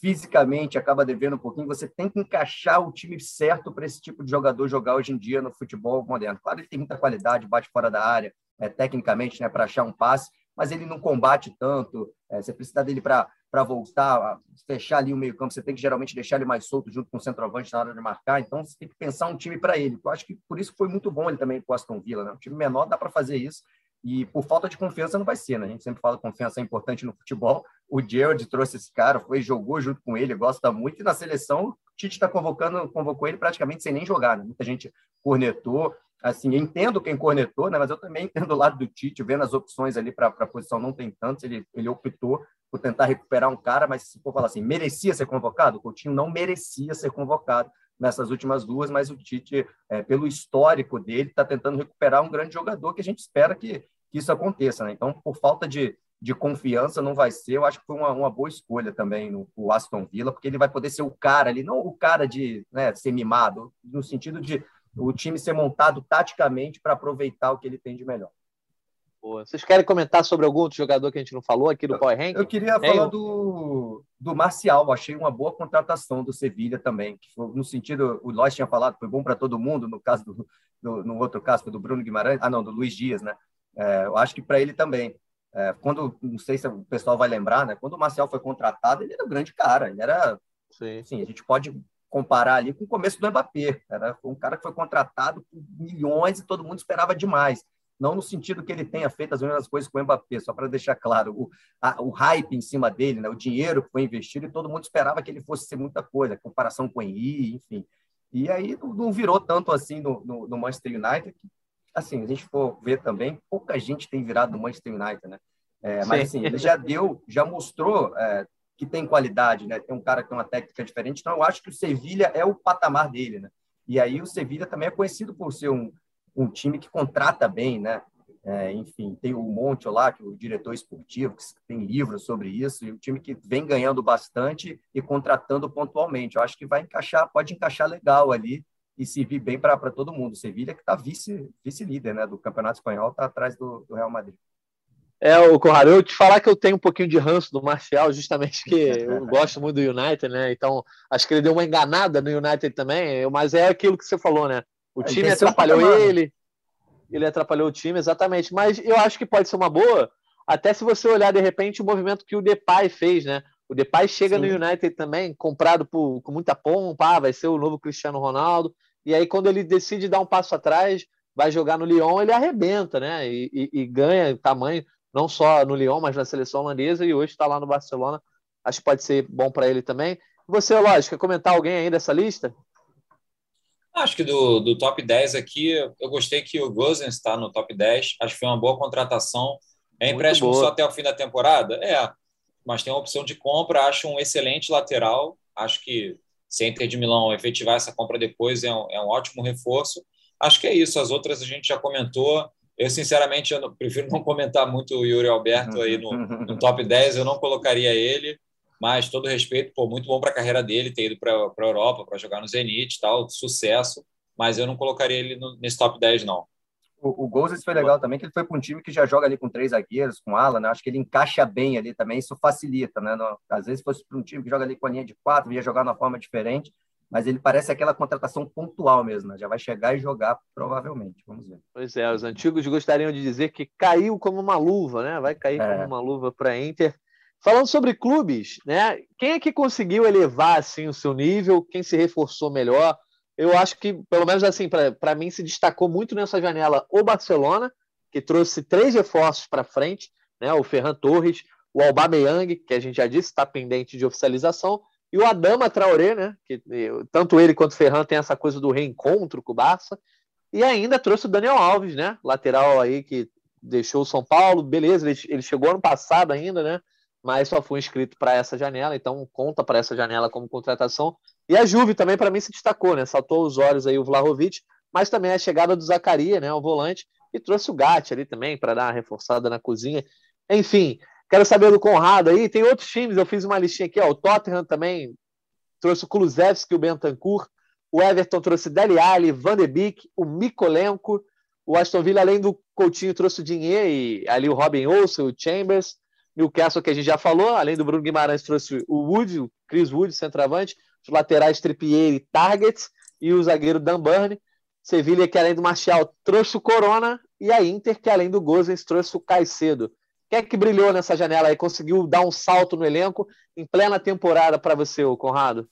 fisicamente acaba devendo um pouquinho, você tem que encaixar o time certo para esse tipo de jogador jogar hoje em dia no futebol moderno. Claro, ele tem muita qualidade, bate fora da área, é, tecnicamente, né, para achar um passe, mas ele não combate tanto. É, você precisa dele para voltar, fechar ali o meio-campo, você tem que geralmente deixar ele mais solto junto com o centroavante na hora de marcar. Então, você tem que pensar um time para ele. Eu acho que por isso foi muito bom ele também com o Aston Villa. Né? Um time menor dá para fazer isso. E por falta de confiança não vai ser, né? A gente sempre fala que confiança é importante no futebol. O Gerard trouxe esse cara, foi jogou junto com ele, gosta muito. E na seleção, o Tite está convocando, convocou ele praticamente sem nem jogar, né? Muita gente cornetou. Assim, entendo quem cornetou, né? Mas eu também entendo o lado do Tite, vendo as opções ali para a posição não tem tantos. Ele, ele optou por tentar recuperar um cara, mas se for falar assim, merecia ser convocado? O Coutinho não merecia ser convocado nessas últimas duas, mas o Tite, é, pelo histórico dele, está tentando recuperar um grande jogador que a gente espera que, que isso aconteça. Né? Então, por falta de, de confiança, não vai ser. Eu acho que foi uma, uma boa escolha também no o Aston Villa, porque ele vai poder ser o cara ali, não o cara de né, ser mimado, no sentido de o time ser montado taticamente para aproveitar o que ele tem de melhor. Boa. Vocês querem comentar sobre algum outro jogador que a gente não falou aqui do Power Rank? Eu queria falar do, do Marcial. Achei uma boa contratação do Sevilha também. Que foi, no sentido, o Lois tinha falado, foi bom para todo mundo. No caso do, do, no outro caso, foi do Bruno Guimarães. Ah, não, do Luiz Dias, né? É, eu acho que para ele também. É, quando, não sei se o pessoal vai lembrar, né? Quando o Marcial foi contratado, ele era um grande cara. Ele era, Sim. Assim, a gente pode comparar ali com o começo do Mbappé. Era um cara que foi contratado por milhões e todo mundo esperava demais não no sentido que ele tenha feito as mesmas coisas com o Mbappé, só para deixar claro, o, a, o hype em cima dele, né, o dinheiro que foi investido, e todo mundo esperava que ele fosse ser muita coisa, comparação com o Henry, enfim. E aí não virou tanto assim no, no, no, Manchester United, que, assim, a gente for ver também, pouca gente tem virado no Manchester United, né? É, mas assim, ele já deu, já mostrou é, que tem qualidade, né? Tem um cara que tem uma técnica diferente, então eu acho que o Sevilha é o patamar dele, né? E aí o Sevilha também é conhecido por ser um, um time que contrata bem, né? É, enfim, tem o Monte lá, que é o diretor esportivo, que tem livros sobre isso, e um time que vem ganhando bastante e contratando pontualmente. Eu acho que vai encaixar, pode encaixar legal ali e servir bem para todo mundo. Sevilha que está vice, vice-líder né, do Campeonato Espanhol, está atrás do, do, Real Madrid. É, o Conrado, eu te falar que eu tenho um pouquinho de ranço do Marcial, justamente que eu gosto muito do United, né? Então, acho que ele deu uma enganada no United também, mas é aquilo que você falou, né? O time atrapalhou ele, ele atrapalhou o time, exatamente. Mas eu acho que pode ser uma boa, até se você olhar de repente o movimento que o Depay fez, né? O Depay chega Sim. no United também, comprado por, com muita pompa, ah, vai ser o novo Cristiano Ronaldo. E aí, quando ele decide dar um passo atrás, vai jogar no Lyon, ele arrebenta, né? E, e, e ganha tamanho, não só no Lyon, mas na seleção holandesa, e hoje está lá no Barcelona. Acho que pode ser bom para ele também. Você, lógico, quer comentar alguém aí dessa lista? Acho que do, do top 10 aqui, eu gostei que o Gozens está no top 10. Acho que foi uma boa contratação. É empréstimo só até o fim da temporada? É, mas tem uma opção de compra. Acho um excelente lateral. Acho que se a Inter de Milão efetivar essa compra depois, é um, é um ótimo reforço. Acho que é isso. As outras a gente já comentou. Eu, sinceramente, eu prefiro não comentar muito o Yuri Alberto aí no, no top 10. Eu não colocaria ele, mas todo respeito, pô, muito bom para a carreira dele ter ido para a Europa, para jogar no Zenit tal, sucesso. Mas eu não colocaria ele no, nesse top 10, não. O, o Gozes foi legal também, que ele foi para um time que já joga ali com três zagueiros, com ala, né? Acho que ele encaixa bem ali também, isso facilita, né? Às vezes, fosse para um time que joga ali com a linha de quatro, ia jogar de uma forma diferente, mas ele parece aquela contratação pontual mesmo, né? Já vai chegar e jogar, provavelmente. Vamos ver. Pois é, os antigos gostariam de dizer que caiu como uma luva, né? Vai cair é. como uma luva para Inter. Falando sobre clubes, né? Quem é que conseguiu elevar assim o seu nível? Quem se reforçou melhor? eu acho que, pelo menos assim, para mim se destacou muito nessa janela o Barcelona, que trouxe três reforços para frente, né? O Ferran Torres, o Aubameyang, que a gente já disse está pendente de oficialização, e o Adama Traoré, né? Que tanto ele quanto o Ferran tem essa coisa do reencontro com o Barça. E ainda trouxe o Daniel Alves, né? Lateral aí que deixou o São Paulo, beleza, ele, ele chegou ano passado ainda, né? Mas só foi inscrito para essa janela, então conta para essa janela como contratação. E a Juve também, para mim, se destacou, né? Saltou os olhos aí o Vlahovic, mas também a chegada do Zacaria, né? O volante, e trouxe o Gatti ali também para dar uma reforçada na cozinha. Enfim, quero saber do Conrado aí. Tem outros times, eu fiz uma listinha aqui, ó. O Tottenham também trouxe o Kulusevski, o Bentancur. O Everton trouxe Dele Alli, Van de Beek, o Mikolenko. O Aston Villa, além do Coutinho, trouxe o Dinheiro e ali o Robin Olsen, o Chambers. Newcastle, que a gente já falou, além do Bruno Guimarães, trouxe o Wood, o Chris Wood, centroavante os laterais Trippier e Targets e o zagueiro Dan Burn. Sevilha, que além do Martial, trouxe o Corona e a Inter, que além do Gozens, trouxe o Caicedo. Quem é que brilhou nessa janela e conseguiu dar um salto no elenco em plena temporada para você, Conrado?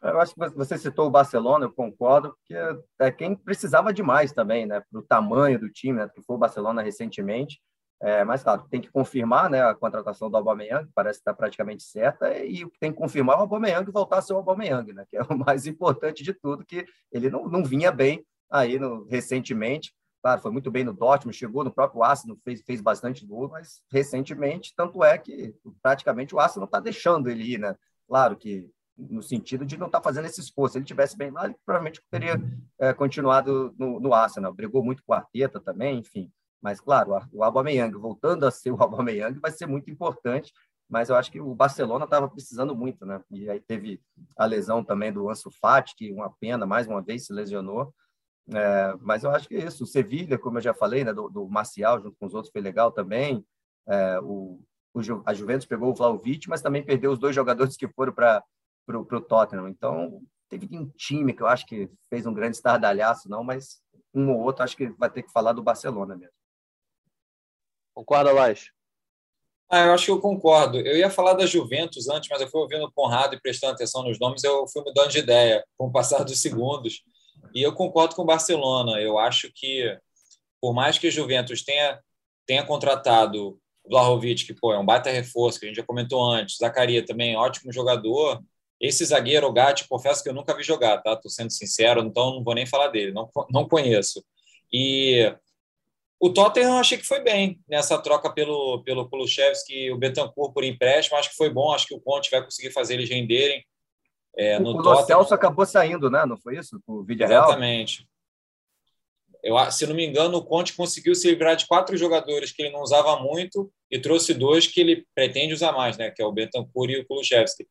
Eu acho que você citou o Barcelona, eu concordo, porque é quem precisava demais também, né, para o tamanho do time, né, que foi o Barcelona recentemente. É, mas, claro, tem que confirmar né, a contratação do Aubameyang, que parece estar praticamente certa, e o que tem que confirmar é o Aubameyang voltar a ser o Aubameyang, né, que é o mais importante de tudo, que ele não, não vinha bem aí no, recentemente. Claro, foi muito bem no Dortmund, chegou no próprio Arsenal, fez, fez bastante gol, mas recentemente, tanto é que praticamente o Arsenal está deixando ele ir, né? Claro que no sentido de não estar tá fazendo esse esforço. Se ele tivesse bem lá, ele provavelmente teria é, continuado no, no Arsenal. Brigou muito com o Arteta também, enfim. Mas, claro, o Aubameyang voltando a ser o Aubameyang vai ser muito importante, mas eu acho que o Barcelona estava precisando muito, né? E aí teve a lesão também do Ansu Fati, que uma pena, mais uma vez se lesionou. É, mas eu acho que é isso. O Sevilha, como eu já falei, né, do, do Marcial, junto com os outros, foi legal também. É, o, o, a Juventus pegou o Vlaovic, mas também perdeu os dois jogadores que foram para o Tottenham. Então, teve um time que eu acho que fez um grande estardalhaço, não, mas um ou outro acho que vai ter que falar do Barcelona mesmo. Concorda, Lais? Ah, eu acho que eu concordo. Eu ia falar da Juventus antes, mas eu fui ouvindo o Conrado e prestando atenção nos nomes, eu fui mudando de ideia com o passar dos segundos. E eu concordo com o Barcelona. Eu acho que, por mais que a Juventus tenha, tenha contratado o Vlahovic, que pô, é um baita reforço, que a gente já comentou antes, Zacaria também, ótimo jogador. Esse zagueiro, o Gatti, confesso que eu nunca vi jogar, tá? Tô sendo sincero, então não vou nem falar dele, não, não conheço. E o Tottenham eu achei que foi bem nessa troca pelo, pelo Kulusevski e o Betancourt por empréstimo. Acho que foi bom. Acho que o Conte vai conseguir fazer eles renderem. É, no o Celso acabou saindo, né? Não foi isso? O vídeo Exatamente. Eu, se não me engano, o Conte conseguiu se livrar de quatro jogadores que ele não usava muito e trouxe dois que ele pretende usar mais, né? Que é o Betancourt e o Kulusevski.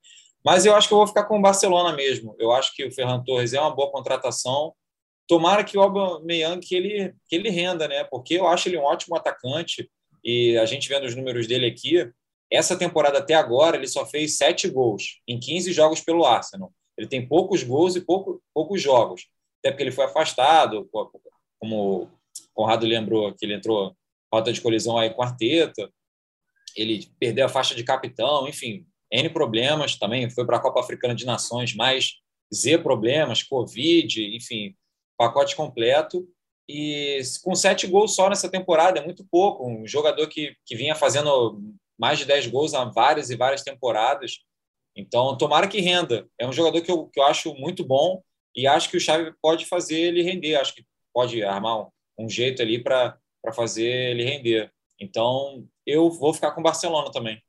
Mas eu acho que eu vou ficar com o Barcelona mesmo. Eu acho que o Ferran Torres é uma boa contratação tomara que o Aubameyang que ele, que ele renda, né? Porque eu acho ele um ótimo atacante e a gente vendo os números dele aqui, essa temporada até agora ele só fez sete gols em 15 jogos pelo Arsenal. Ele tem poucos gols e pouco, poucos jogos, até porque ele foi afastado, como o Conrado lembrou que ele entrou rota de colisão aí com Arteta, ele perdeu a faixa de capitão, enfim, N problemas também, foi para a Copa Africana de Nações, mais Z problemas, Covid, enfim, pacote completo. E com sete gols só nessa temporada, é muito pouco. Um jogador que, que vinha fazendo mais de dez gols há várias e várias temporadas. Então, tomara que renda. É um jogador que eu, que eu acho muito bom e acho que o Xavi pode fazer ele render. Acho que pode armar um, um jeito ali para fazer ele render. Então, eu vou ficar com o Barcelona também.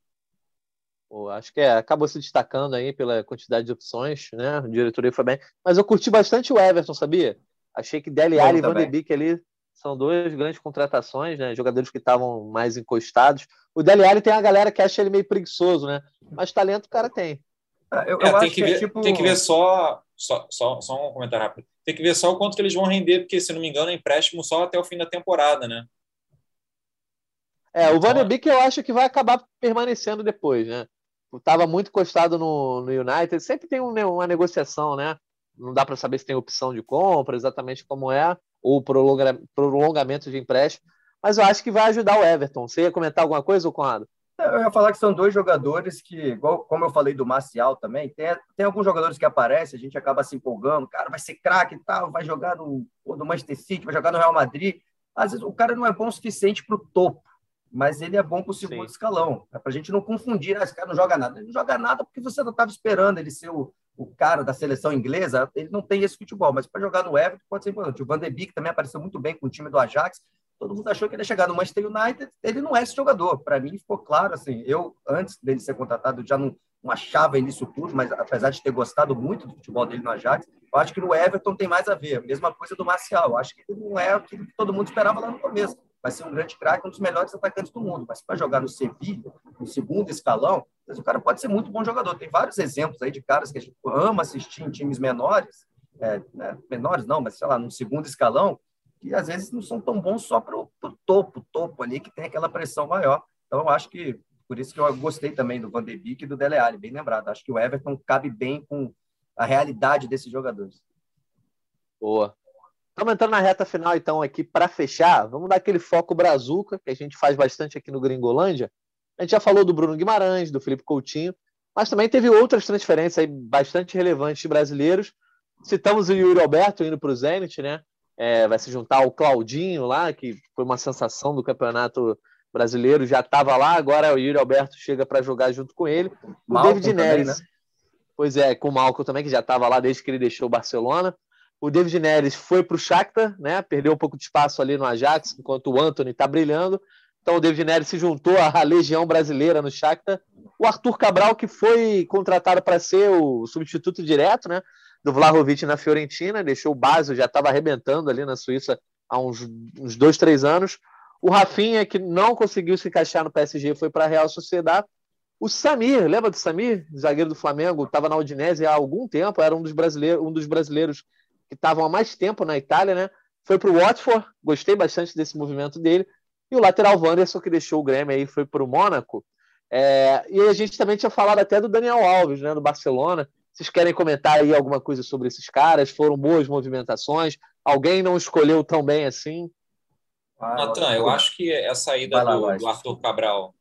Pô, acho que é, acabou se destacando aí pela quantidade de opções, né? O diretoria foi bem. Mas eu curti bastante o Everton, sabia? Achei que Dele Alli e Van de Beek ali são duas grandes contratações, né? Jogadores que estavam mais encostados. O Dele Alli tem a galera que acha ele meio preguiçoso, né? Mas talento o cara tem. Ah, eu, é, eu tem, que, que ver, é tipo... tem que ver só, só, só, só um comentário rápido. Tem que ver só o quanto que eles vão render, porque, se não me engano, é empréstimo só até o fim da temporada, né? É, o Van de Beek eu acho que vai acabar permanecendo depois, né? estava muito encostado no, no United. Sempre tem um, uma negociação, né? Não dá para saber se tem opção de compra, exatamente como é, ou prolonga, prolongamento de empréstimo. Mas eu acho que vai ajudar o Everton. Você ia comentar alguma coisa, Conrado? Eu ia falar que são dois jogadores que, igual, como eu falei do Marcial também, tem, tem alguns jogadores que aparecem, a gente acaba se empolgando, cara, vai ser craque e tal, vai jogar no, no Manchester City, vai jogar no Real Madrid. Às vezes o cara não é bom o suficiente para o topo mas ele é bom para o segundo Sim. escalão. É para a gente não confundir, ah, esse cara não joga nada. Ele não joga nada porque você não estava esperando ele ser o, o cara da seleção inglesa. Ele não tem esse futebol, mas para jogar no Everton pode ser importante. O Van de Beek também apareceu muito bem com o time do Ajax. Todo mundo achou que ele ia chegar no Manchester United. Ele não é esse jogador. Para mim, ficou claro. assim. Eu, antes dele ser contratado, já não, não achava ele isso tudo, mas apesar de ter gostado muito do futebol dele no Ajax, eu acho que no Everton tem mais a ver. Mesma coisa do Marcial. Eu acho que ele não é aquilo que todo mundo esperava lá no começo vai ser um grande craque, um dos melhores atacantes do mundo. Mas para jogar no Sevilha, no segundo escalão, o cara pode ser muito bom jogador. Tem vários exemplos aí de caras que a gente ama assistir em times menores, é, né, menores não, mas sei lá, no segundo escalão, que às vezes não são tão bons só para o topo, topo ali, que tem aquela pressão maior. Então, eu acho que, por isso que eu gostei também do Van de Beek e do Dele Alli, bem lembrado. Acho que o Everton cabe bem com a realidade desses jogadores. Boa. Estamos entrando na reta final, então, aqui para fechar. Vamos dar aquele foco brazuca, que a gente faz bastante aqui no Gringolândia. A gente já falou do Bruno Guimarães, do Felipe Coutinho, mas também teve outras transferências aí bastante relevantes de brasileiros. Citamos o Yuri Alberto indo para o Zenit, né? É, vai se juntar ao Claudinho lá, que foi uma sensação do campeonato brasileiro, já estava lá, agora o Yuri Alberto chega para jogar junto com ele. O David Neres. Né? Pois é, com o Malco também, que já estava lá desde que ele deixou o Barcelona. O David Neres foi para o Shakhtar, né? Perdeu um pouco de espaço ali no Ajax, enquanto o Anthony está brilhando. Então o David Neres se juntou à legião brasileira no Shakhtar. O Arthur Cabral, que foi contratado para ser o substituto direto, né? Do Vlahovic na Fiorentina, deixou o Basel, já estava arrebentando ali na Suíça há uns, uns dois, três anos. O Rafinha, que não conseguiu se encaixar no PSG, foi para a Real Sociedade. O Samir, lembra do Samir, zagueiro do Flamengo, estava na Udinese há algum tempo, era um dos brasileiros, um dos brasileiros que estavam há mais tempo na Itália, né? Foi para o Watford, gostei bastante desse movimento dele. E o lateral Wanderson, que deixou o Grêmio aí, foi para o Mônaco. É, e a gente também tinha falado até do Daniel Alves, né, do Barcelona. Vocês querem comentar aí alguma coisa sobre esses caras? Foram boas movimentações? Alguém não escolheu tão bem assim? Ah, Natan, eu acho que a saída lá, do, do, Arthur Cabral.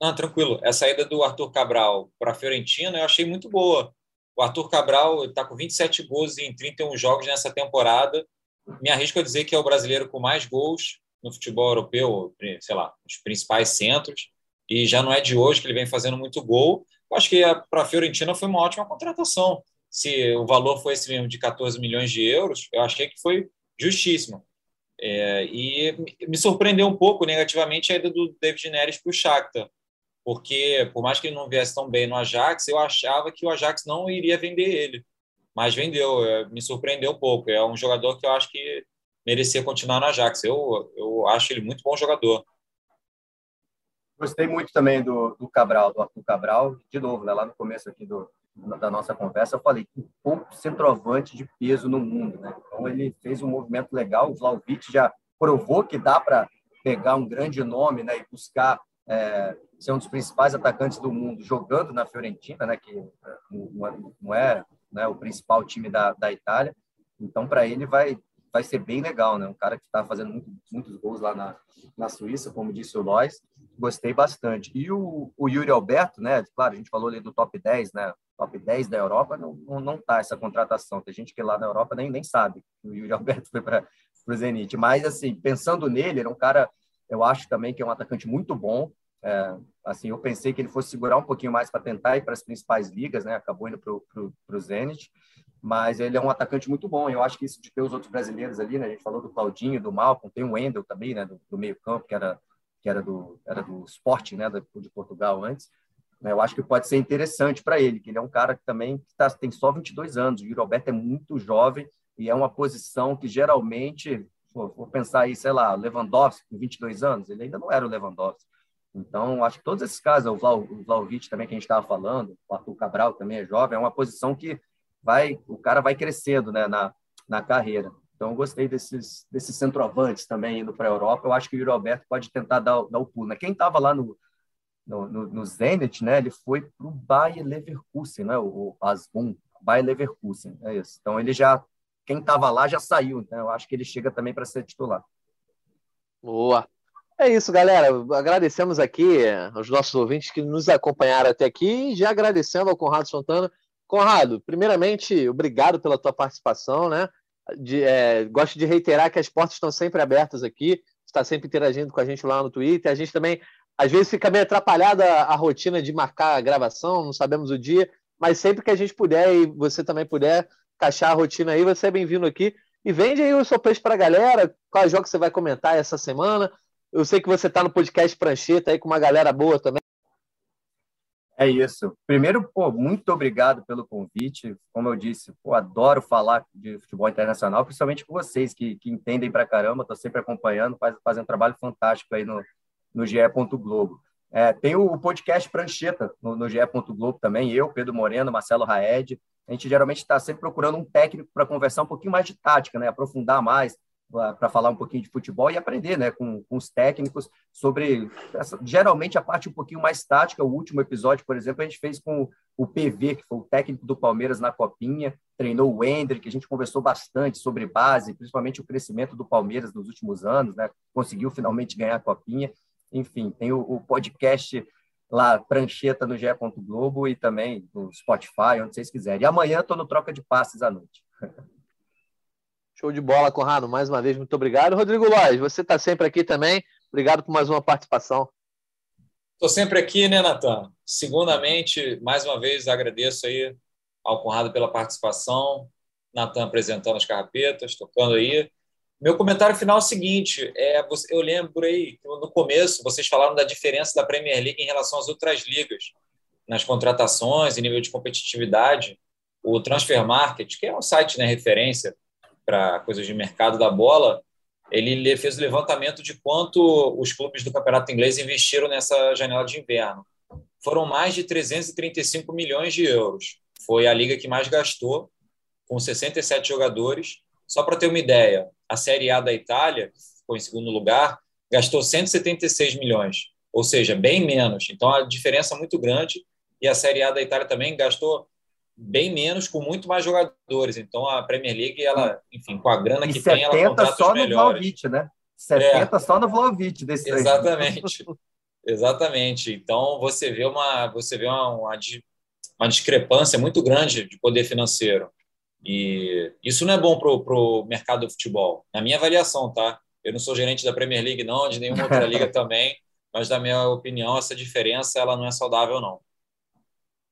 Não, tranquilo. A saída do Arthur Cabral para a Fiorentina eu achei muito boa. O Arthur Cabral está com 27 gols em 31 jogos nessa temporada. Me arrisco a dizer que é o brasileiro com mais gols no futebol europeu, sei lá, os principais centros. E já não é de hoje que ele vem fazendo muito gol. Eu acho que para a Fiorentina foi uma ótima contratação. Se o valor foi esse mesmo de 14 milhões de euros, eu achei que foi justíssimo. É, e me surpreendeu um pouco negativamente a ida do David Neres para o Shakhtar porque por mais que ele não viesse tão bem no Ajax, eu achava que o Ajax não iria vender ele, mas vendeu, é, me surpreendeu um pouco. É um jogador que eu acho que merecia continuar no Ajax. Eu, eu acho ele muito bom jogador. Gostei muito também do, do Cabral, do Arthur Cabral. De novo, né, lá no começo aqui do, da nossa conversa, eu falei que pouco centroavante de peso no mundo. Né? Então, ele fez um movimento legal. O Vlaovic já provou que dá para pegar um grande nome né, e buscar é, ser um dos principais atacantes do mundo jogando na Fiorentina, né, que é, não é, não é o principal time da, da Itália. Então, para ele vai vai ser bem legal, né? Um cara que está fazendo muito, muitos gols lá na, na Suíça, como disse o Lois, gostei bastante. E o, o Yuri Alberto, né? Claro, a gente falou ali do top 10, né? Top 10 da Europa, não, não, tá essa contratação. Tem gente que lá na Europa nem, nem sabe que o Yuri Alberto foi para o Zenit. Mas, assim, pensando nele, ele é um cara, eu acho também que é um atacante muito bom, é, assim, eu pensei que ele fosse segurar um pouquinho mais para tentar ir para as principais ligas, né? Acabou indo para o Zenit, mas ele é um atacante muito bom. Eu acho que isso de ter os outros brasileiros ali, né? A gente falou do Claudinho, do Malcom, tem o Wendel também, né? Do, do meio campo que era que era do era do Sport, né? De Portugal antes. Né? Eu acho que pode ser interessante para ele, que ele é um cara que também tá, tem só 22 anos. O Yuri Alberto é muito jovem e é uma posição que geralmente, vou pensar aí, sei lá, Lewandowski com 22 anos, ele ainda não era o Lewandowski. Então, acho que todos esses casos, o, Vlau, o Vlaovic também que a gente estava falando, o Arthur Cabral também é jovem, é uma posição que vai, o cara vai crescendo né, na, na carreira. Então, eu gostei desses, desses centroavantes também indo para a Europa. Eu acho que o Yuri Alberto pode tentar dar, dar o pulo. Né? Quem estava lá no, no, no, no, Zenit, né, ele foi para o Bayer Leverkusen, né, o, o Asbun, Bayer Leverkusen, é isso. Então, ele já, quem estava lá já saiu, então eu acho que ele chega também para ser titular. Boa. É isso, galera. Agradecemos aqui aos nossos ouvintes que nos acompanharam até aqui e já agradecendo ao Conrado Santana. Conrado, primeiramente, obrigado pela tua participação, né? De, é, gosto de reiterar que as portas estão sempre abertas aqui, está sempre interagindo com a gente lá no Twitter. A gente também, às vezes, fica meio atrapalhada a, a rotina de marcar a gravação, não sabemos o dia, mas sempre que a gente puder e você também puder encaixar a rotina aí, você é bem-vindo aqui. E vende aí o seu peixe para a galera, qual jogo você vai comentar essa semana, eu sei que você está no podcast Prancheta aí com uma galera boa também. É isso. Primeiro, pô, muito obrigado pelo convite. Como eu disse, pô, adoro falar de futebol internacional, principalmente com vocês que, que entendem pra caramba, estou sempre acompanhando, faz, fazem um trabalho fantástico aí no, no GE. Globo. É, tem o podcast Prancheta no, no GE. Globo também, eu, Pedro Moreno, Marcelo Raed. A gente geralmente está sempre procurando um técnico para conversar um pouquinho mais de tática, né? aprofundar mais, para falar um pouquinho de futebol e aprender né, com, com os técnicos sobre, essa, geralmente, a parte um pouquinho mais tática. O último episódio, por exemplo, a gente fez com o PV, que foi o técnico do Palmeiras na Copinha, treinou o Hendrick, a gente conversou bastante sobre base, principalmente o crescimento do Palmeiras nos últimos anos, né? conseguiu finalmente ganhar a Copinha. Enfim, tem o, o podcast lá, Prancheta no GE. Globo e também no Spotify, onde vocês quiserem. E amanhã estou no Troca de Passes à noite. Show de bola, Conrado. Mais uma vez, muito obrigado. Rodrigo Lóis, você está sempre aqui também. Obrigado por mais uma participação. Estou sempre aqui, né, Natan? Segundamente, mais uma vez, agradeço aí ao Conrado pela participação. Natan apresentando as carrapetas, tocando aí. Meu comentário final é o seguinte: é, eu lembro aí no começo vocês falaram da diferença da Premier League em relação às outras ligas, nas contratações e nível de competitividade. O Transfer Market, que é um site né, referência para coisas de mercado da bola, ele fez o levantamento de quanto os clubes do campeonato inglês investiram nessa janela de inverno. Foram mais de 335 milhões de euros. Foi a liga que mais gastou, com 67 jogadores. Só para ter uma ideia, a Série A da Itália, que ficou em segundo lugar, gastou 176 milhões, ou seja, bem menos. Então a diferença é muito grande. E a Série A da Itália também gastou bem menos, com muito mais jogadores. Então a Premier League, ela, enfim, com a grana e que tem, ela contrata só os melhores. No Vlaovic, né? 70 é. só no Vlaovic desse Exatamente. Exatamente. Então você vê uma você vê uma, uma, uma, discrepância muito grande de poder financeiro. E isso não é bom para o mercado do futebol, na minha avaliação, tá? Eu não sou gerente da Premier League, não, de nenhuma outra liga também, mas, na minha opinião, essa diferença ela não é saudável, não.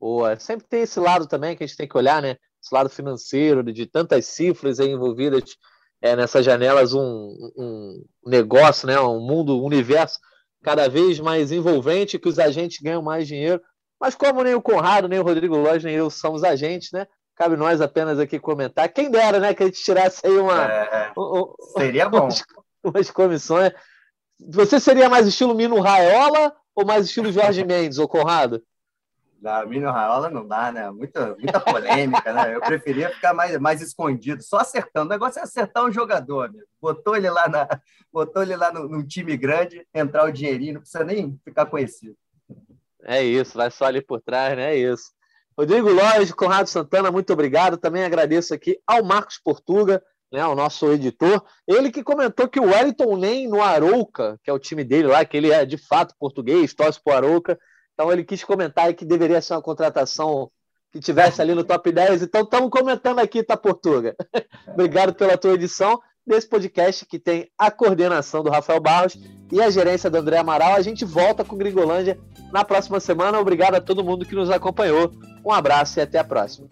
Boa. Sempre tem esse lado também que a gente tem que olhar, né? Esse lado financeiro, de tantas cifras envolvidas é, nessas janelas, um, um negócio, né? um mundo, um universo cada vez mais envolvente, que os agentes ganham mais dinheiro. Mas como nem o Conrado, nem o Rodrigo Lóis, nem eu somos agentes, né? Cabe nós apenas aqui comentar. Quem dera, né, que a gente tirasse aí uma. É, um, seria bom. Umas, umas, comissões. Você seria mais estilo Mino Raiola ou mais estilo Jorge Mendes, ou Conrado? Da Mino Raiola não dá, né? Muita, muita polêmica, né? Eu preferia ficar mais, mais escondido, só acertando. O negócio é acertar um jogador, amigo. Botou ele lá, na, botou ele lá no, num time grande, entrar o dinheirinho, não precisa nem ficar conhecido. É isso, vai só ali por trás, né? É isso. Rodrigo Lóis, Conrado Santana, muito obrigado. Também agradeço aqui ao Marcos Portuga, né, o nosso editor. Ele que comentou que o Wellington Nem no Arouca, que é o time dele lá, que ele é de fato português, torce para o Arouca, então ele quis comentar que deveria ser uma contratação que tivesse ali no top 10. Então estamos comentando aqui, tá, Portuga? Obrigado pela tua edição desse podcast que tem a coordenação do Rafael Barros e a gerência do André Amaral. A gente volta com Gringolândia na próxima semana. Obrigado a todo mundo que nos acompanhou. Um abraço e até a próxima.